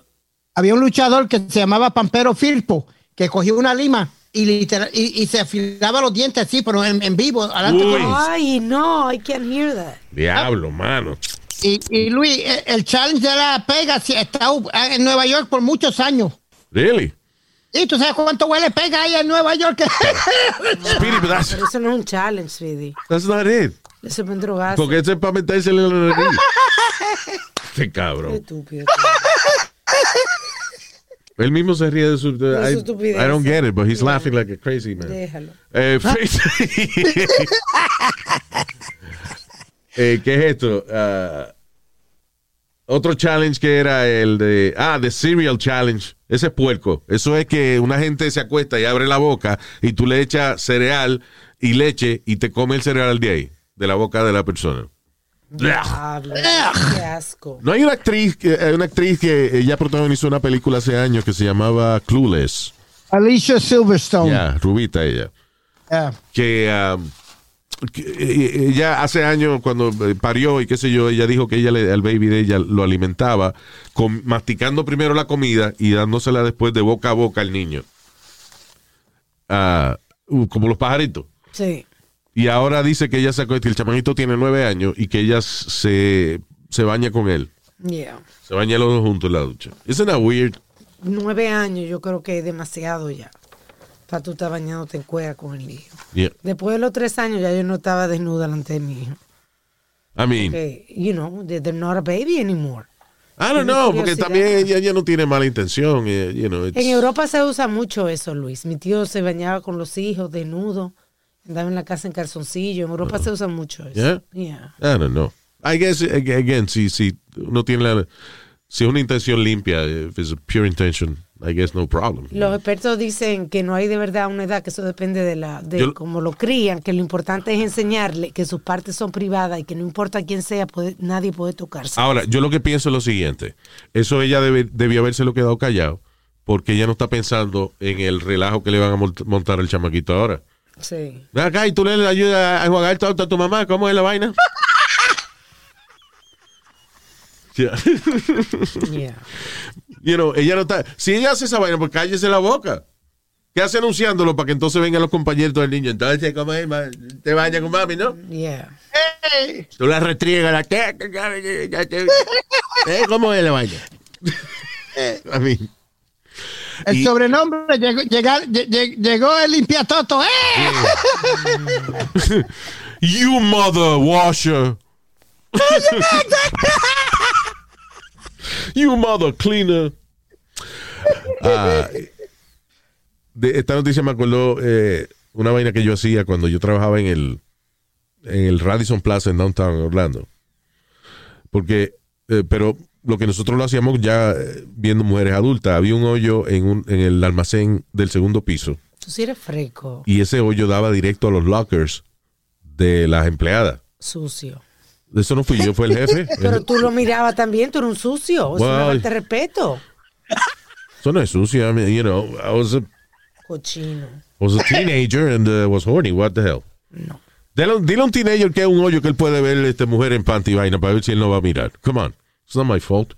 había un luchador que se llamaba Pampero Firpo, que cogió una lima y, literal- y, y se afilaba los dientes así, pero en, en vivo. adelante Uy. con- Ay, no, I can't hear that. Diablo, mano. Y, y Luis, eh, el challenge de la pega sí, está en Nueva York por muchos años. Really? ¿Y tú sabes cuánto huele pega ahí en Nueva York? Speedy, Pero eso no es un challenge, Speedy. that's not it. Eso es un drogazo. Porque ese es para metérsele en la nariz. Este cabrón. estúpido. Él mismo se ríe de su. I, estupidez. I don't get it, but he's laughing like a crazy man. Déjalo. Eh, eh, ¿Qué es esto? Ah, otro challenge que era el de. Ah, The Cereal Challenge. Ese es puerco. Eso es que una gente se acuesta y abre la boca y tú le echas cereal y leche y te come el cereal de ahí, de la boca de la persona. Diablo, qué asco. No hay una actriz, que- eh, una actriz que ella protagonizó una película hace años que se llamaba Clueless. Alicia Silverstone. Ya, Rubita ella. Yeah. Que, um, que, eh, ella hace años cuando eh, parió y qué sé yo, ella dijo que ella le- al baby de ella lo alimentaba con, masticando primero la comida y dándosela después de boca a boca al niño. Ah, uh, como los pajaritos. Sí. Y ahora dice que ella sacó que el chamanito tiene nueve años y que ella se, se baña con él. Yeah. Se baña los dos juntos en la ducha. Isn't that weird? Nueve años yo creo que es demasiado ya. Para tú estar bañándote en cuera con el hijo. Yeah. Después de los tres años ya yo no estaba desnuda delante de mi hijo. I mean, Que, you know, they- they're not a baby anymore. I don't know, porque también ella, ella no tiene mala intención. eh, you know, En Europa se usa mucho eso, Luis. Mi tío se bañaba con los hijos desnudo. Andaba en la casa en calzoncillo. En Europa se usa mucho eso. Yeah? Yeah. I don't know. I guess, ag- again, si, si uno tiene la... Si es una intención limpia, if it's a pure intention, I guess no problem. Los expertos dicen que no hay de verdad una edad, que eso depende de la de Yo- cómo lo crían, que lo importante es enseñarle que sus partes son privadas y que no importa quién sea, puede, nadie puede tocarse. Ahora, yo lo que pienso es lo siguiente. Eso ella debe, debió habérselo quedado callado porque ella no está pensando en el relajo que le van a mont- montar al chamaquito ahora. Sí. Ven acá y tú le ayudas a jugar todo a tu mamá. ¿Cómo es la vaina? Yeah. Yeah. You know, ella no está. Si ella hace esa vaina, pues cállese la boca. ¿Qué hace anunciándolo para que entonces vengan los compañeros del niño? Entonces, ¿cómo es? Te baña con mami, ¿no? Yeah. Tú la restriegas, la ¿Eh? ¿Cómo es la vaina? I mean. El Y- sobrenombre llegó, llegó el limpiatoto. ¡Eh! You mother washer. you mother cleaner. Ah, de esta noticia me acordó eh, una vaina que yo hacía cuando yo trabajaba en el en el Radisson Plaza en Downtown Orlando. Porque, eh, pero lo que nosotros lo hacíamos ya eh, viendo mujeres adultas. Había un hoyo en, un, en el almacén del segundo piso Tú sí eres freco, y ese hoyo daba directo a los lockers de las empleadas. sucio. Eso no fui yo, fue el jefe. Pero tú lo mirabas también, tú eres un sucio. Es una Well, falta de respeto. Eso no es sucio. I mean, you know, I was a, Cochino. was a teenager and uh, was horny. What the hell? No. Dile, dile a un teenager que es un hoyo que él puede ver este mujer en panty vaina para ver si él no va a mirar. Come on. It's not my fault.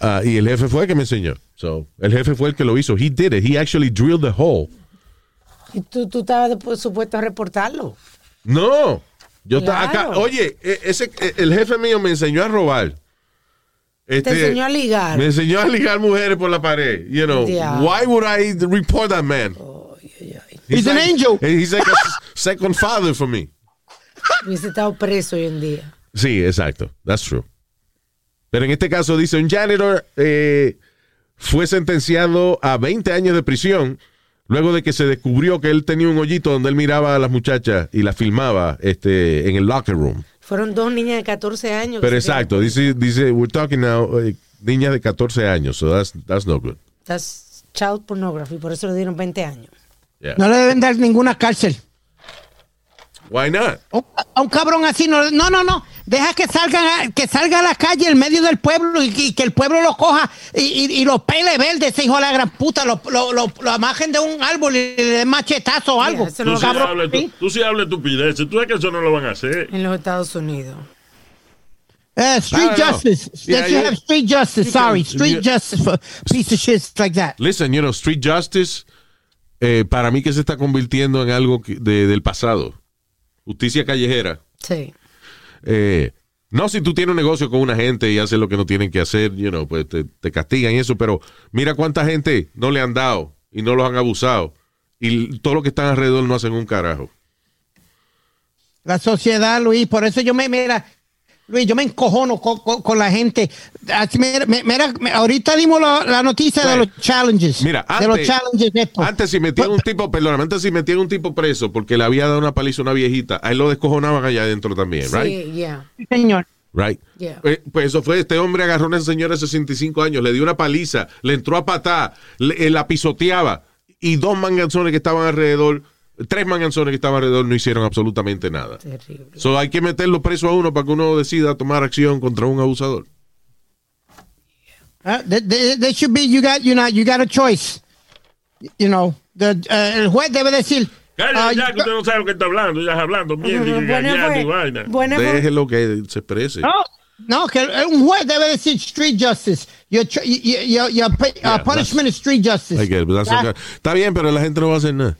Ah, y el jefe fue el que me enseñó. So, el jefe fue el que lo hizo. He did it. He actually drilled the hole. Y tú, tú estabas después supuesto a reportarlo. No. Yo estaba Claro. acá. Oye, e- ese, e- el jefe mío me enseñó a robar. Este, Te enseñó a ligar. Me enseñó a ligar mujeres por la pared. You know, Ya. why would I report that man? He's an like- angel. He's like a second father for me. Hubiese estado preso hoy en día. Sí, exacto. That's true. Pero en este caso dice, un janitor eh, fue sentenciado a 20 años de prisión luego de que se descubrió que él tenía un hoyito donde él miraba a las muchachas y las filmaba este, en el locker room. Fueron dos niñas de 14 años. Pero exacto, dice, dice, we're talking now, eh, niñas de 14 años, so that's, that's no good. That's child pornography, por eso le dieron 20 años. Yeah. No le deben dar ninguna cárcel. Why not? Un- A un cabrón así, no, no, no, no. Deja que salga, a- que salga a la calle en medio del pueblo y, y que el pueblo lo coja y, y- y lo pele verde, ese hijo de la gran puta, lo, lo, lo, lo amajen de un árbol y le den machetazo o algo. Yeah, Tú sí, cabrón, hablas, tú, ¿sí? tú sí hablas estupideces. Tú sabes que eso no lo van a hacer. En los Estados Unidos. Eh, street justice. Yeah, have street justice. You Sorry, can- street justice for piece of shit like that. Listen, you know, street justice, eh, para mí que se está convirtiendo en algo que- de- del pasado. Justicia callejera. Sí. Eh, no si tú tienes un negocio con una gente y haces lo que no tienen que hacer, you know, pues te, te castigan y eso, pero mira cuánta gente no le han dado y no los han abusado. Y todo lo que están alrededor no hacen un carajo. La sociedad, Luis, por eso yo me, mira, Luis, yo me encojono con, con- con la gente. Mira, mira, mira, ahorita dimos la, la noticia de los challenges. Mira, de antes- los challenges estos. Antes si metían un tipo, perdón, antes si metían un tipo preso porque le había dado una paliza a una viejita, a él lo descojonaban allá adentro también, right? Sí, yeah. Sí, señor. Right. Yeah. Eh, pues eso fue, este hombre agarró a una señora de 65 años, le dio una paliza, le entró a patar, le- eh, la pisoteaba y dos manganzones que estaban alrededor, tres manganzones que estaban alrededor no hicieron absolutamente nada. Terrible. So hay que meterlo preso a uno para que uno decida tomar acción contra un abusador. They, they- they should be, you got, you know, you got a choice. You know, the, eh, el juez debe decir. Cállate ah, ya, que usted no sabe lo que está hablando. Ya hablando mierda y y vaina. Fue. Déjelo que se exprese. No, no, que un juez debe decir street justice. Your, your, your, your uh, Yeah, punishment is street justice. I get it, but that's okay. Está bien, pero la gente no va a hacer nada.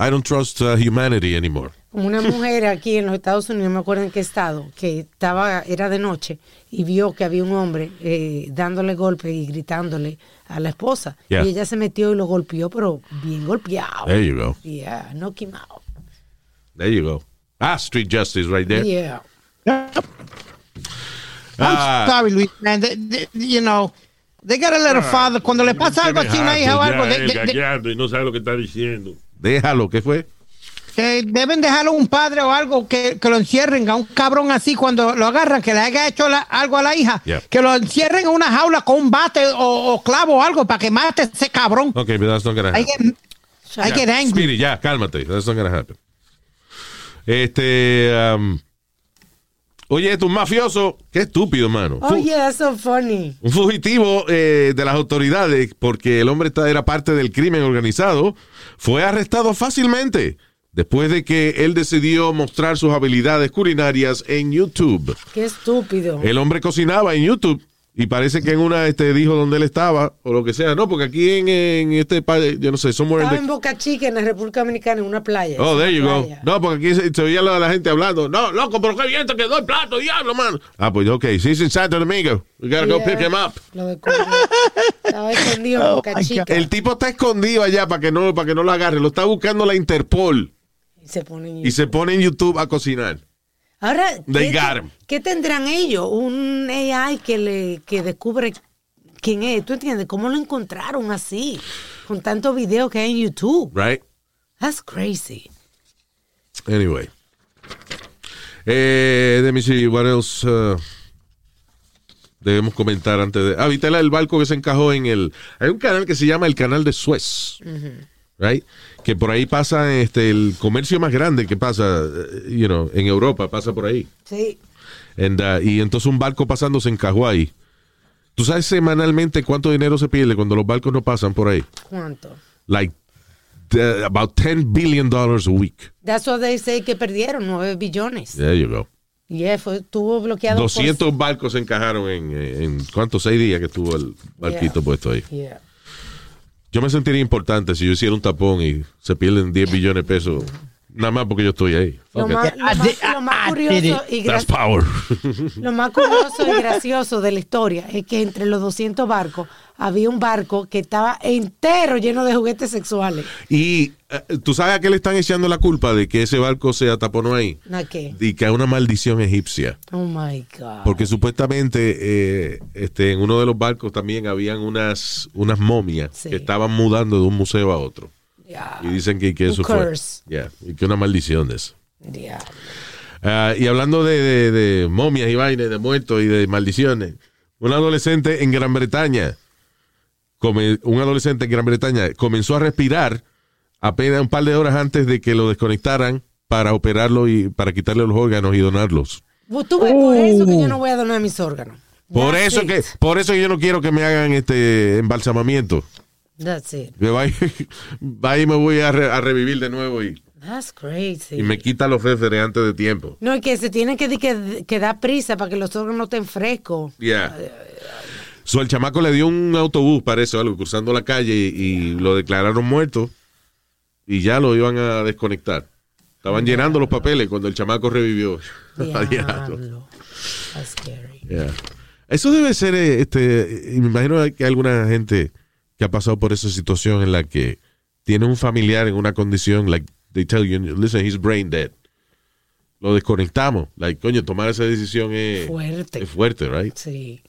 I don't trust uh, humanity anymore. Como una mujer aquí en los Estados Unidos, no me acuerdo en qué estado, que estaba, era de noche y vio que había un hombre eh, dándole golpes y gritándole a la esposa. Yeah. Y ella se metió y lo golpeó, pero bien golpeado. There you go. Yeah, knock him out. There you go. Ah, street justice right there. Yeah. I'm Ah. sorry, Luis, man. They- they- you know, they got a little father. Cuando le pasa algo así a una hija o algo, Ya, de- de- de- no sabe lo que está diciendo. Déjalo, ¿qué fue? que deben dejarlo un padre o algo que, que lo encierren a un cabrón así cuando lo agarran, que le haya hecho la- algo a la hija, Yeah. que lo encierren en una jaula con un bate o, o clavo o algo para que mate a ese cabrón. Okay, but that's not gonna I happen. get, I get angry. Speedy, ya, cálmate. That's not gonna happen. Este, um, oye, esto un mafioso, qué estúpido, mano. Oh, Fu- yeah, that's so funny. Un fugitivo eh, de las autoridades, porque el hombre era parte del crimen organizado, fue arrestado fácilmente después de que él decidió mostrar sus habilidades culinarias en YouTube. Qué estúpido. El hombre cocinaba en YouTube Y parece que en una este, dijo dónde él estaba o lo que sea. No, porque aquí en, en este país, yo no sé, somewhere in Estaba the- en Boca Chica, en la República Dominicana, en una playa. Oh, there you go. Playa. No, porque aquí se, se oía la, la gente hablando. No, loco, pero qué bien te quedó el plato, diablo, man. Ah, pues ok, si es en Santo Domingo. We gotta go Yeah. pick him up. Lo descubrió. Estaba escondido en Boca my Chica. El tipo está escondido allá para que no, para que no lo agarre. Lo está buscando la Interpol. Y se ponen Y se pone en YouTube a cocinar. Ahora, ¿qué, tendrán ellos? Un AI que le que descubre quién es. ¿Tú entiendes? ¿Cómo lo encontraron así? Con tantos videos que hay en YouTube. Right? That's crazy. Anyway. Eh, let me see what else uh, debemos comentar antes de. Ah, viste la- el barco que se encajó en el. Hay un canal que se llama el canal de Suez. Right? Que por ahí pasa este el comercio más grande que pasa, eh, you know, en Europa, pasa por ahí. Sí. And, uh, y entonces un barco pasando se encajó ahí. ¿Tú sabes semanalmente cuánto dinero se pierde cuando los barcos no pasan por ahí? ¿Cuánto? Like uh, about 10 billion dollars a week. That's what they say que perdieron, 9 billones. There you go. Yeah, fue, estuvo bloqueado 200 barcos se encajaron en, en ¿cuántos? Seis días que estuvo el barquito Yeah. puesto ahí. por... Yeah. Yo me sentiría importante si yo hiciera un tapón y se pierden 10 billones de pesos. Nada más porque yo estoy ahí. Lo, más, lo, lo curioso y That's gra- power. lo más curioso y gracioso de la historia es que entre los 200 barcos había un barco que estaba entero lleno de juguetes sexuales. y eh, tú sabes a qué le están echando la culpa de que ese barco se ataponó ahí. ¿A qué? Y que hay una maldición egipcia. Oh my God. Porque supuestamente eh, este, en uno de los barcos también habían unas, unas momias Sí. que estaban mudando de un museo a otro. Y dicen que, que eso fue. curse. Yeah, y que una maldición de eso. Ah, y hablando de, de- de momias y vainas, de muertos y de maldiciones, un adolescente en Gran Bretaña, come- un adolescente en Gran Bretaña comenzó a respirar apenas un par de horas antes de que lo desconectaran para operarlo y para quitarle los órganos y donarlos. Tú ves, por eso que yo no voy a donar mis órganos. Por That's eso it. que, por eso yo no quiero que me hagan este embalsamamiento. That's it. Vaya, vaya y me voy a, re- a revivir de nuevo y, That's crazy. y me quita los féferes antes de tiempo. No, es que se tiene que, que, que dar prisa para que los órganos estén frescos. Yeah. So, el chamaco le dio un autobús, parece, o algo, cruzando la calle y, y lo declararon muerto y ya lo iban a desconectar. Estaban llenando los papeles cuando el chamaco revivió. Diablo. That's scary. Yeah. Eso debe ser, eh, este, me imagino que hay alguna gente que ha pasado por esa situación en la que tiene un familiar en una condición, like, they tell you, listen, he's brain dead. Lo desconectamos. Like, coño, tomar esa decisión es Fuerte. Es fuerte, right? Sí.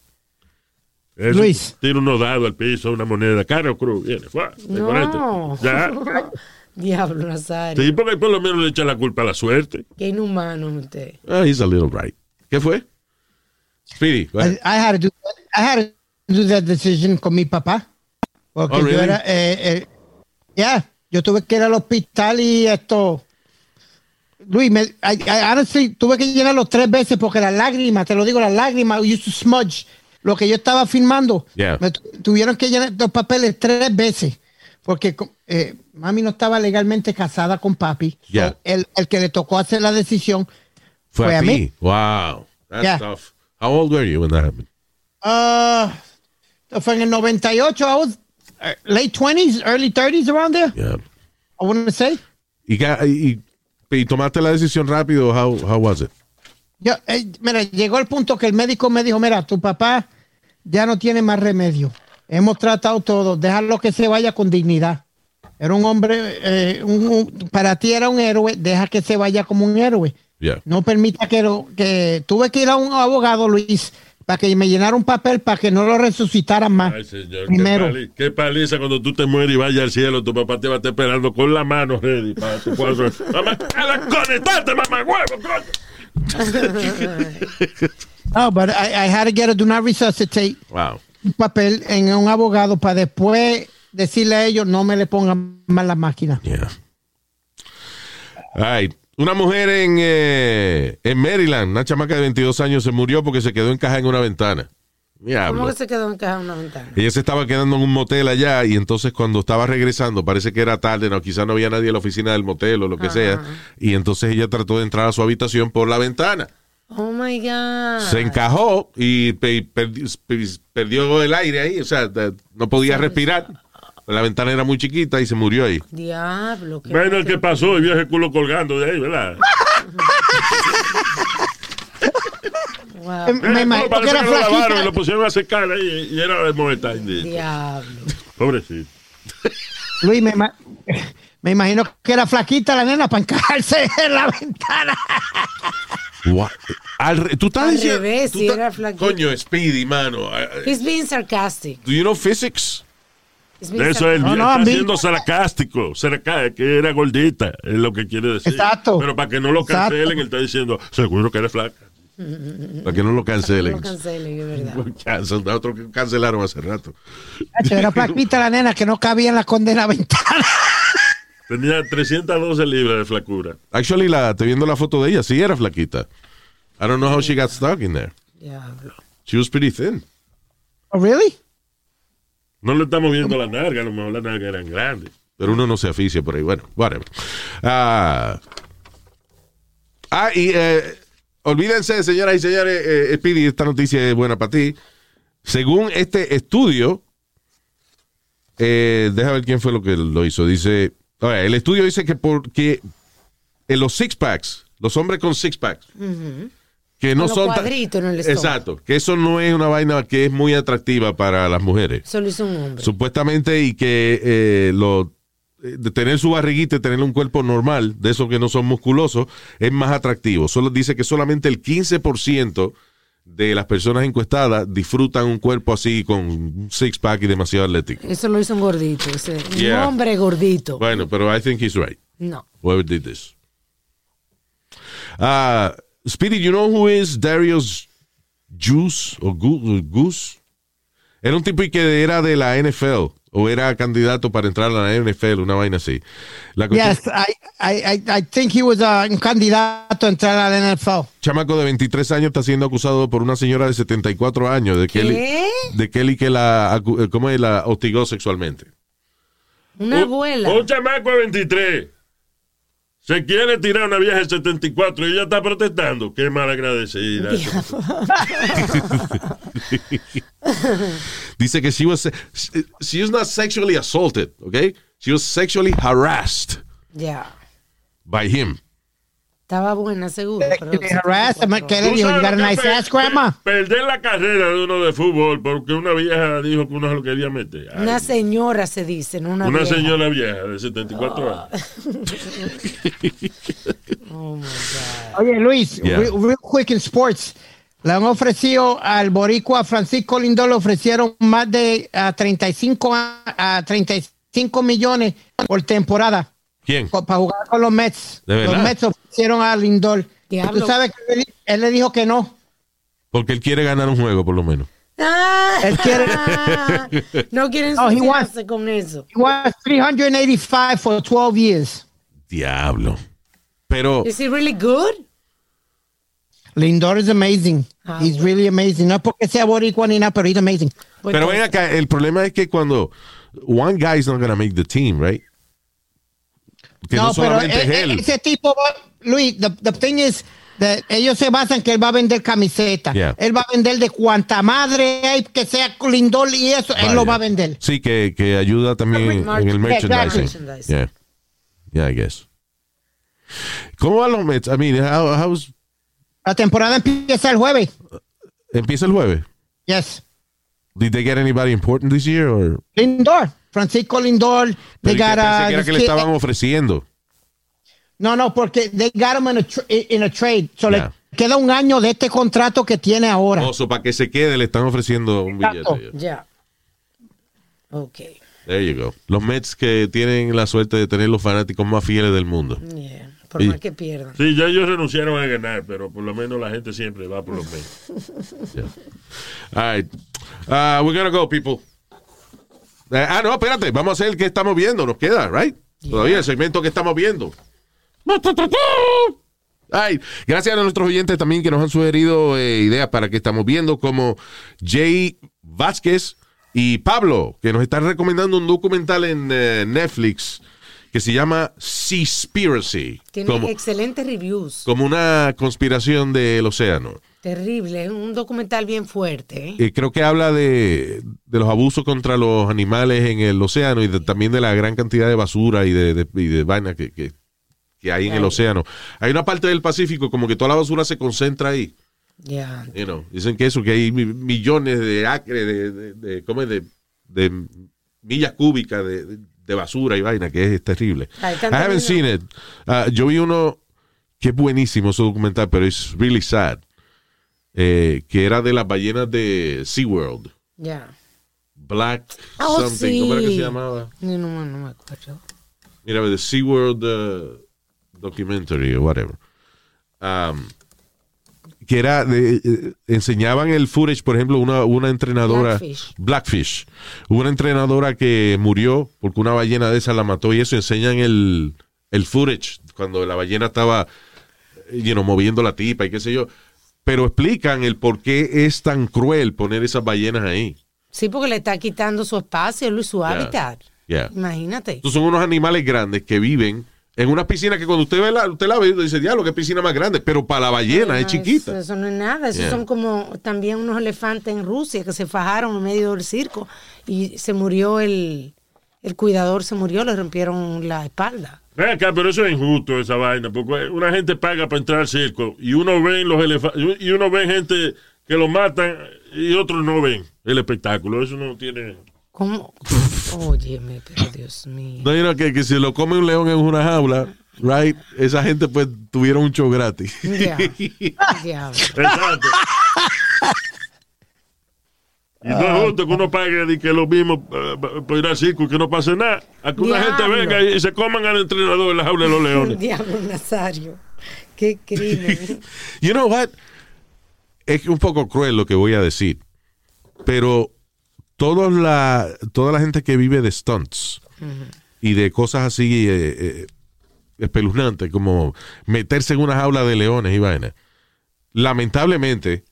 Eso, Luis. Tira unos dados al piso, una moneda. Cara o cruz. Viene. fuá, No. Ya. Diablo, Nazario. Sí, porque por lo menos le echa la culpa a la suerte. Qué inhumano usted. Ah, he's a little right. ¿Qué fue? Speedy, go I. I had to do I had to do that decision con mi papá. Porque Oh, really? yo era, eh, eh, yeah, yo tuve que ir al hospital y esto. Luis, me, I, I honestly tuve que llenarlo tres veces porque las lágrimas, te lo digo, las lágrimas used to smudge lo que yo estaba filmando. Yeah. Me tuvieron que llenar los papeles tres veces porque eh, mami no estaba legalmente casada con papi. So, el, el que le tocó hacer la decisión Fue, fue a mí. Wow. That's Yeah. tough. How old were you when that happened? Uh, fue en el 98. I was late 20s, early 30s around there. Yeah. I want to say. ¿Y, y, y tomaste la decisión rápido? How, how was it? Yo, eh, mira, llegó el punto que el médico me dijo, mira, tu papá ya no tiene más remedio. Hemos tratado todo, déjalo que se vaya con dignidad. Era un hombre, eh, un- un- para ti era un héroe, deja que se vaya como un héroe. Yeah. No permita que, lo, que tuve que ir a un abogado, Luis, para que me llenara un papel para que no lo resucitaran más. Ay, señor. Qué, Primero. qué paliza cuando tú te mueres y vayas al cielo. Tu papá te va a estar esperando con la mano ready para tu cuadro. Mamá, a la conectarte, mamá, huevo, coño. No, but I, I had to get a do not resuscitate. Wow. un papel en un abogado para después decirle a ellos no me le pongan más la máquina. Yeah. All right. Una mujer en, eh, en Maryland, una chamaca de 22 años, se murió porque se quedó encajada en una ventana. Diablo. ¿Cómo que se quedó encajado en una ventana? Ella se estaba quedando en un motel allá y entonces cuando estaba regresando, parece que era tarde, no, quizás no había nadie en la oficina del motel o lo que sea, y entonces ella trató de entrar a su habitación por la ventana. Oh my God. Se encajó y pe- perdi- pe- perdió el aire ahí, o sea, no podía respirar. La ventana era muy chiquita y se murió ahí. Diablo. qué Bueno, el que pasó y vio ese culo colgando de ahí, ¿verdad? Wow. Me imagino que era lo lavaron lo pusieron a secar ahí y era de Moetain. Diablo. Pobrecito. Luis, me, ima- me imagino que era flaquita la nena para encajarse en la ventana. What? Al re- tú estás Al diciendo. revés, tú sí, estás- era flaquita. Coño, Speedy, mano. He's being sarcastic. Do you know physics? Eso es, No, no, está siendo sarcástico, sarca- que era gordita, es lo que quiere decir. Exacto. Pero para que no lo Exacto. cancelen, él está diciendo, seguro que eres flaca. Para que no lo No cancelen. lo cancelen, es verdad. Cancel- otro que cancelaron hace rato. Era flaquita la nena que no cabía en la condena ventana. Tenía 312 libras de flacura. Actually, la, te viendo la foto de ella, sí era flaquita. I don't know how she got stuck in there. Diablo. She was pretty thin. Oh, really? No le estamos viendo la narga, a lo mejor las nargas eran grandes. Pero uno no se aficia por ahí. Bueno, whatever. Ah, ah, y eh, olvídense, señoras y señores, eh, Speedy, esta noticia es buena para ti. Según este estudio, eh, deja ver quién fue lo que lo hizo. Dice, el estudio dice que porque en los six packs, los hombres con six packs, que no son cuadritos en el exacto, que eso no es una vaina que es muy atractiva para las mujeres Eso lo hizo un hombre. supuestamente y que eh, lo eh, de tener su barriguita y tener un cuerpo normal, de esos que no son musculosos, es más atractivo. Solo dice que solamente el 15% de las personas encuestadas disfrutan un cuerpo así con un six pack y demasiado atlético. Eso lo hizo un gordito. Ese, Yeah. Un hombre gordito. Bueno, pero I think he's right. No. Whoever did this. Uh, Speedy, you know who is Darius Juice o Goose? Era un tipo y que era de la NFL o era candidato para entrar a la NFL, una vaina así. La Yes, I, I, I, think he was uh, un candidato a entrar a la NFL. chamaco de 23 años está siendo acusado por una señora de 74 años de ¿Qué? de que él y que la, ¿cómo es? la hostigó sexualmente. Una Un- abuela. Un chamaco de 23 se quiere tirar una vieja de 74 y ella está protestando. Qué mal agradecida. Dice que she was she was not sexually assaulted, okay? She was sexually harassed Ya. by him. Estaba buena, seguro. pero Que harassment, ¿Qué le ¿Tú dijo? You sabes got a lo que nice per- ass, grandma. per- Perder la carrera de uno de fútbol porque una vieja dijo que uno se lo quería meter. Ay, Una señora se dice, no una una vieja. señora vieja de 74 años. Oh, my God. Oye, Luis, Yeah. real, real quick in sports. Le han ofrecido al boricua Francisco Lindor, le ofrecieron más de a 35, a, a 35 millones por temporada ¿Quién? para jugar con los Mets. ¿De verdad? Los Mets ofrecieron a Lindor. Diablo. tú sabes que él, él le dijo que no. Porque él quiere ganar un juego, por lo menos. Ah, Él quiere- no quieren No, he con eso. He was 385 for 12 years. Diablo. Pero, Is he really good? Lindor is amazing. Ah, he's bueno. really amazing. No es porque sea boricua ni nada, pero he's amazing. Pues pero ven acá, el problema es que cuando one guy is not gonna make the team, right? Que no, solamente eh, es él. eh, ese tipo, va- Luis, the, the thing is, that ellos se basan que él va a vender camiseta. Yeah. Él va a vender de cuanta madre hay que sea Lindor y eso, él Vaya. lo va a vender. Sí, que, que ayuda también en el merchandising. Merchandising. Yeah. Yeah, I guess. ¿Cómo van los Mets? I mean, how, how's- La temporada empieza el jueves. empieza el jueves. Yes. Did they get anybody important this year? Or? Lindor. Francisco Lindor. They ¿y qué got, pensé uh, que era que le estaban ofreciendo. No, no, porque they got him in a, tra- in a trade. So Yeah. le queda un año de este contrato que tiene ahora. Oso, para que se quede le están ofreciendo un Exacto. billete. Ya. Ok. There you go. Los Mets que tienen la suerte de tener los fanáticos más fieles del mundo. Yeah. Por Y- más que pierdan. Sí, ya ellos renunciaron a ganar, pero por lo menos la gente siempre va por los medios. All right. Uh, we're gonna go, people. Ah, no, espérate. Vamos a hacer el que estamos viendo. Nos queda, right? Todavía el segmento que estamos viendo. Ay, gracias a nuestros oyentes también que nos han sugerido eh, ideas para que estamos viendo, como Jay Vázquez y Pablo, que nos están recomendando un documental en eh, Netflix que se llama Seaspiracy. Tiene Como, excelentes reviews. como una conspiración del océano. Terrible. Un documental bien fuerte. ¿eh? Eh, creo que habla de, de los abusos contra los animales en el océano y de- también de la gran cantidad de basura y de, de, y de vaina que, que- que hay en el océano. Hay una parte del Pacífico como que toda la basura se concentra ahí. Ya. You know, dicen que eso, que hay mi- millones de acres, de, de, de- ¿cómo es? de, de millas cúbicas de, basura y vaina, que es terrible. I haven't seen it. Ah, yo vi uno que es buenísimo, ese documental, pero es really sad. Eh, que era de las ballenas de SeaWorld. Ya. Black Oh, something, ¿cómo era que sí. se llamaba? No, no, no me acuerdo. Mira, the SeaWorld uh, documentary o whatever. Um, que era, de, eh, enseñaban el footage, por ejemplo, una, una entrenadora. Blackfish. Una entrenadora que murió porque una ballena de esa la mató y eso enseñan el, el footage cuando la ballena estaba you know, moviendo la tipa y qué sé yo. Pero explican el por qué es tan cruel poner esas ballenas ahí. Sí, porque le está quitando su espacio y su hábitat. Yeah. Imagínate. Estos son unos animales grandes que viven en una piscina que cuando usted ve la, usted la ve dice, diablo, qué piscina más grande, pero para la ballena Ay, es chiquita. Eso, eso no es nada. Esos Yeah. son como también unos elefantes en Rusia que se fajaron en medio del circo y se murió el, el cuidador, se murió, le rompieron la espalda. Ven acá, pero eso es injusto esa vaina, porque una gente paga para entrar al circo y uno ve los elefantes y uno ve gente que lo matan y otros no ven el espectáculo. Eso no tiene. ¿Cómo? Óyeme, pero Dios mío. No, know, que, que si lo come un león en una jaula, right, esa gente pues tuvieron un show gratis. Ya. Diablo. Exacto. Y no es justo que uno pague de que lo mismo eh, por ir al circo y que no pase nada. A que una Diablo. gente venga y se coman al entrenador en la jaula de los leones. Diablo, Nazario. Qué crimen. You know what? Es un poco cruel lo que voy a decir, pero toda la, toda la gente que vive de stunts y de cosas así eh, eh, espeluznantes, como meterse en una jaula de leones y vaina, lamentablemente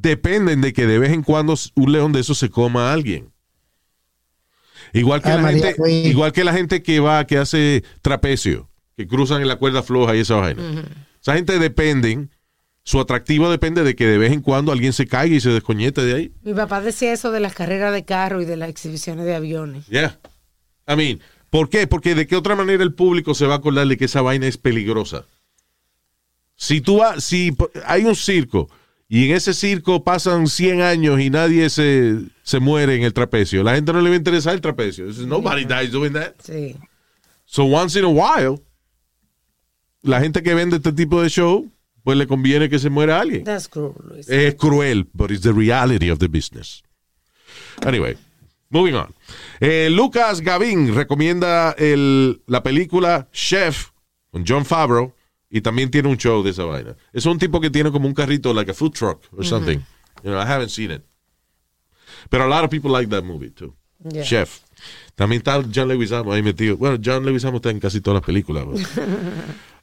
dependen de que de vez en cuando un león de esos se coma a alguien. Igual que, Ay, la María gente, igual que la gente que va, que hace trapecio, que cruzan en la cuerda floja y esa vaina. Esa gente dependen, su atractivo depende de que de vez en cuando alguien se caiga y se descoñete de ahí. Mi papá decía eso de las carreras de carro y de las exhibiciones de aviones. Yeah. I mean, ¿por qué? Porque de qué otra manera el público se va a acordar de que esa vaina es peligrosa. Si tú vas, si hay un circo y en ese circo pasan 100 años y nadie se, se muere en el trapecio, la gente no le va a interesar el trapecio. Nobody dies doing that. Sí. So once in a while, la gente que vende este tipo de show, pues le conviene que se muera alguien. That's cruel, Luis. Es cruel, but it's the reality of the business. Anyway, moving on. Eh, Lucas Gavín recomienda el- la película Chef con John Favreau y también tiene un show de esa vaina. Es un tipo que tiene como un carrito, like a food truck or something. You know, I haven't seen it. But a lot of people like that movie too. Yeah. Chef. También está John Leguizamo ahí metido. Bueno, John Leguizamo está en casi todas las películas.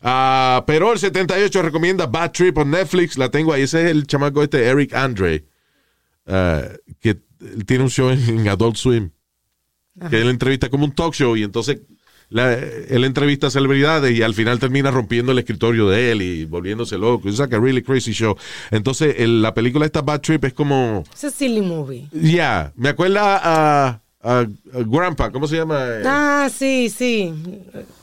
Ah, pero el 78 recomienda Bad Trip on Netflix. La tengo ahí. Ese es el chamaco este, Eric Andre, ah, que tiene un show en, Adult Swim. Que él entrevista como un talk show y entonces la- él entrevista a celebridades y al final termina rompiendo el escritorio de él y volviéndose loco. Es like a really crazy show. Entonces el- la película esta Bad Trip es como... It's a silly movie. Ya, me acuerda a, a- a Grandpa, ¿cómo se llama? Ah, sí, sí.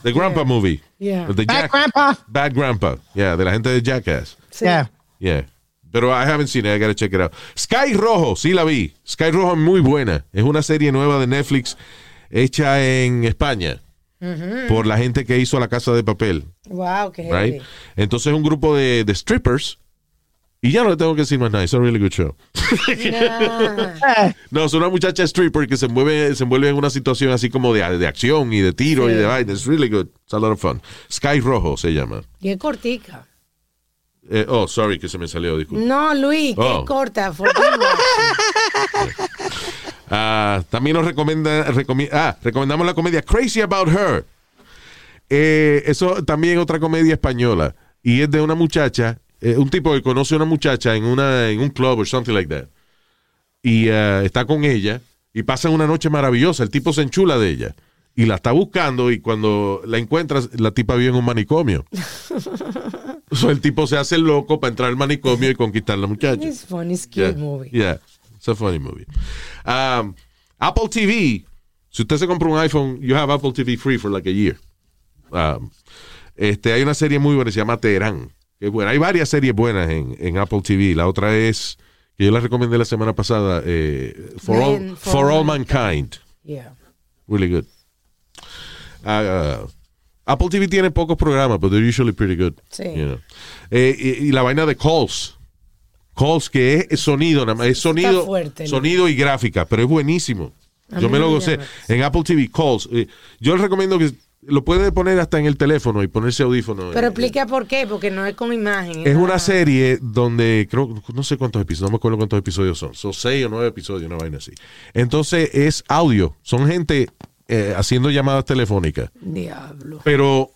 The Grandpa Movie. Yeah. The Bad Jack- Grandpa. Bad Grandpa. Yeah, de la gente de Jackass. sí. Yeah. Yeah. Pero I haven't seen it, I gotta check it out. Sky Rojo, sí la vi. Sky Rojo es muy buena. Es una serie nueva de Netflix hecha en España por la gente que hizo La Casa de Papel. Wow, qué Right? Entonces es un grupo de, de strippers. Y ya no le tengo que decir más nada. Es un really good show. No, es una muchacha stripper que se mueve, se envuelve en una situación así como de, de acción y de tiro y de vaina. It's really good. It's a lot of fun. Sky Rojo se llama. Es cortica. Eh, oh, sorry que se me salió, disculpe. No, Luis, qué Oh. corta. Ah, también nos recomienda, recomi- ah, recomendamos la comedia Crazy About Her. Eh, eso también es otra comedia española. Y es de una muchacha, eh, un tipo que conoce a una muchacha en, una, en un club o something like that. Y ah, está con ella y pasan una noche maravillosa. El tipo se enchula de ella. y la está buscando y cuando la encuentras, la tipa vive en un manicomio. so, el tipo se hace loco para entrar al manicomio y conquistar a la muchacha. It's funny, it's cute Yeah. movie. Yeah, a funny movie. Um, Apple TV, si usted se compra un iPhone, you have Apple TV free for like a year. Um, este, hay una serie muy buena, se llama Teherán. Que es buena. Hay varias series buenas en, en Apple TV. La otra es, que yo la recomendé la semana pasada, eh, For, All, For For All Mankind. Yeah. Really good. Uh, Apple TV tiene pocos programas, but they're usually pretty good. Sí. you know. Eh, y, y la vaina de calls. Calls que es sonido, nada más. Es sonido, sonido y gráfica, pero es buenísimo. A Yo me lo gocé. En Apple TV, calls. Eh, yo les recomiendo que lo puede poner hasta en el teléfono y ponerse audífono. Pero Eh, explica por qué, porque no es como imagen. es una serie donde creo, no sé cuántos episodios, no me acuerdo cuántos episodios son. Son seis o nueve episodios, una vaina así. Entonces es audio. Son gente eh, haciendo llamadas telefónicas. Diablo. Pero,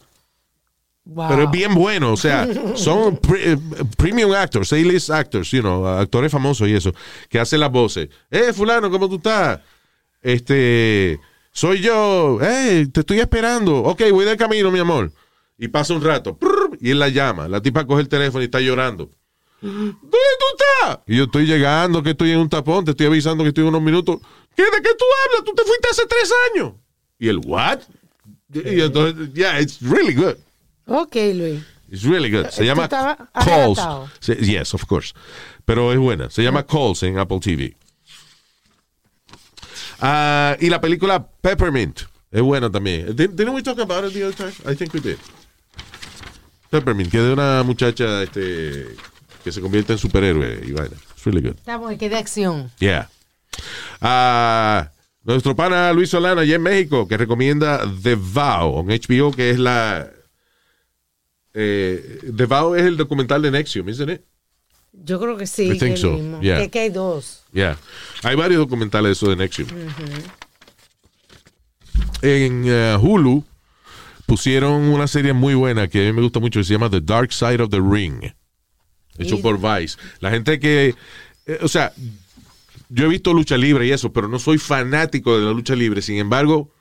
Wow. pero es bien bueno. O sea, son pre- eh, premium actors, A-list actors, you know, actores famosos y eso, que hacen las voces. Eh, fulano, ¿cómo tú estás? Este, soy yo. Eh, te estoy esperando. Ok, voy de camino, mi amor. Y pasa un rato. y él la llama. La tipa coge el teléfono y está llorando. ¿Dónde tú estás? Y yo estoy llegando, que estoy en un tapón, te estoy avisando que estoy en unos minutos. ¿Qué, ¿De qué tú hablas? Tú te fuiste hace tres años. Y el, ¿what? Y entonces, yeah, it's really good. Ok, Luis. It's really good. Se ¿Tú llama Calls. Se- yes, of course. Pero es buena. Se llama Calls en Apple TV. Ah, y la película Peppermint es buena también. Didn't didn't we talk about it the other time? I think we did. Peppermint, que es de una muchacha este, que se convierte en superhéroe y vaina. It's really good. Estamos que de acción. Yeah. Ah, nuestro pana Luis Solana allá en México que recomienda The Vow en HBO, que es la. Eh, The Vow es el documental de Nexium, isn't it? Yo creo que sí. I think so, mismo. yeah. Que, que hay dos. Yeah. Hay varios documentales de eso de Nexium. En eh, Hulu pusieron una serie muy buena que a mí me gusta mucho que se llama The Dark Side of the Ring. Hecho por Vice. La gente que. eh, o sea, yo he visto lucha libre y eso, pero no soy fanático de la lucha libre. Sin embargo,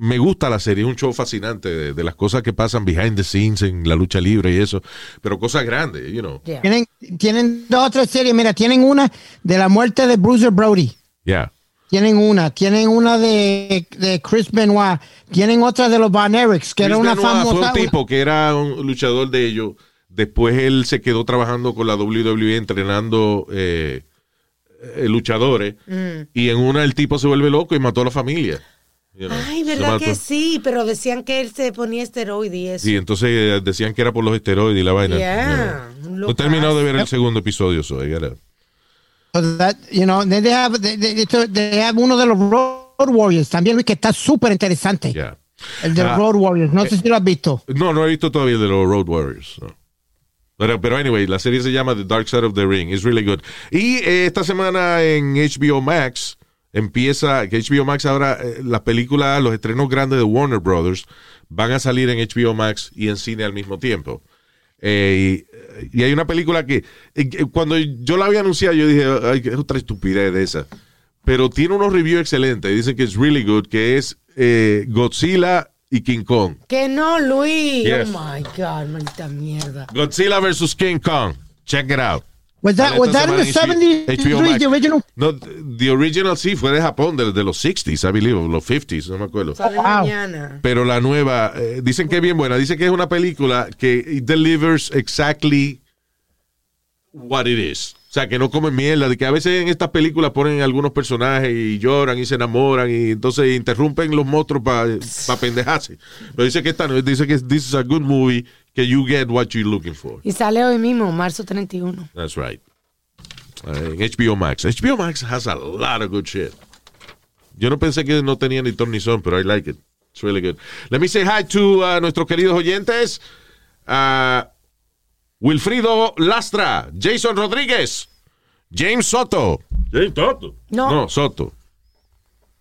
me gusta la serie. Es un show fascinante de, de las cosas que pasan behind the scenes en la lucha libre y eso. Pero cosas grandes, you know. Yeah. Tienen, tienen dos o tres series. Mira, tienen una de la muerte de Bruiser Brody. Yeah. Tienen una. Tienen una de, de Chris Benoit. Tienen otra de los Van Erics, que era una Benoit famosa. Fue un tipo que era un luchador de ellos. Después él se quedó trabajando con la WWE entrenando eh, eh, luchadores. Y en una el tipo se vuelve loco y mató a la familia. You know, Ay, ¿verdad que sí? Pero decían que él se ponía esteroide y eso. Sí, entonces eh, decían que era por los esteroides y la vaina. Yeah, You know. No he terminado de ver el segundo episodio, so I gotta- So that, you know, they, have, they, they- they have uno de los Road Warriors también, Luis, que está súper interesante. yeah. El de los Ah, Road Warriors. No sé si lo has visto. No, no he visto todavía el de los Road Warriors. no. Pero, pero anyway, la serie se llama The Dark Side of the Ring. It's really good. Y eh, esta semana en HBO Max empieza, que HBO Max ahora, eh, las películas, los estrenos grandes de Warner Brothers van a salir en HBO Max y en cine al mismo tiempo. Eh, y, y hay una película que, eh, cuando yo la había anunciado, yo dije, ay, es otra estupidez de esa. Pero tiene unos reviews excelentes. Dicen que es really good, que es eh, Godzilla y King Kong. Que no, Luis. Yes. Oh my God, maldita mierda. Godzilla versus King Kong. Check it out. Was that, was that in the semana 70s, en HBO the original? No, the original sí fue de Japón, de, de los 60s, I believe, los 50s, no me acuerdo. Sale Wow. mañana. Pero la nueva, eh, dicen que es bien buena. Dicen que es una película que it delivers exactly what it is. O sea, que no comen mierda. De que a veces en estas películas ponen algunos personajes y lloran y se enamoran y entonces interrumpen los monstruos para pendejarse. Pero dice que esta no, dice que this is a good movie, que you get what you're looking for. Y sale hoy mismo, marzo 31. That's right. Uh, HBO Max. HBO Max has a lot of good shit. Yo no pensé que no tenía ni ton ni son, pero I like it. It's really good. Let me say hi to uh, nuestros queridos oyentes. Uh, Wilfrido Lastra, Jason Rodríguez, James Soto. James Toto. No. No, Soto.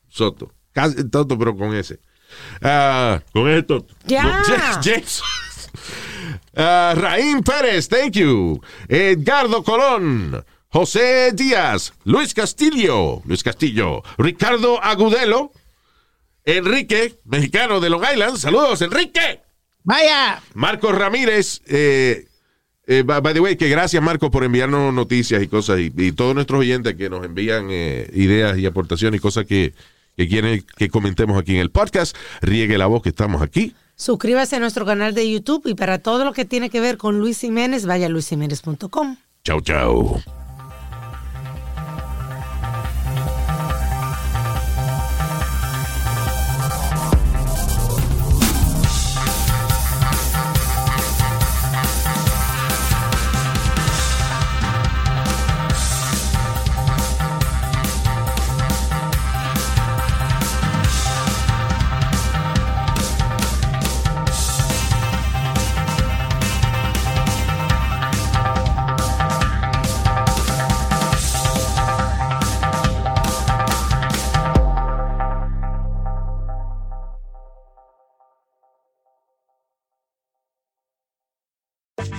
Soto. Casi Toto, pero con ese. Uh, Con ese Toto. Ya. Ja- James. Uh, Raín Pérez, thank you. Edgardo Colón. José Díaz. Luis Castillo. Luis Castillo. Ricardo Agudelo. Enrique, mexicano de Long Island. Saludos, Enrique. Vaya. Marcos Ramírez. Eh, eh, by the way, que gracias, Marcos, por enviarnos noticias y cosas. Y, y todos nuestros oyentes que nos envían eh, ideas y aportaciones y cosas que, que quieren que comentemos aquí en el podcast. Riegue la voz que estamos aquí. Suscríbase a nuestro canal de YouTube y para todo lo que tiene que ver con Luis Jiménez, vaya a luisjiménez.com. Chau, chau.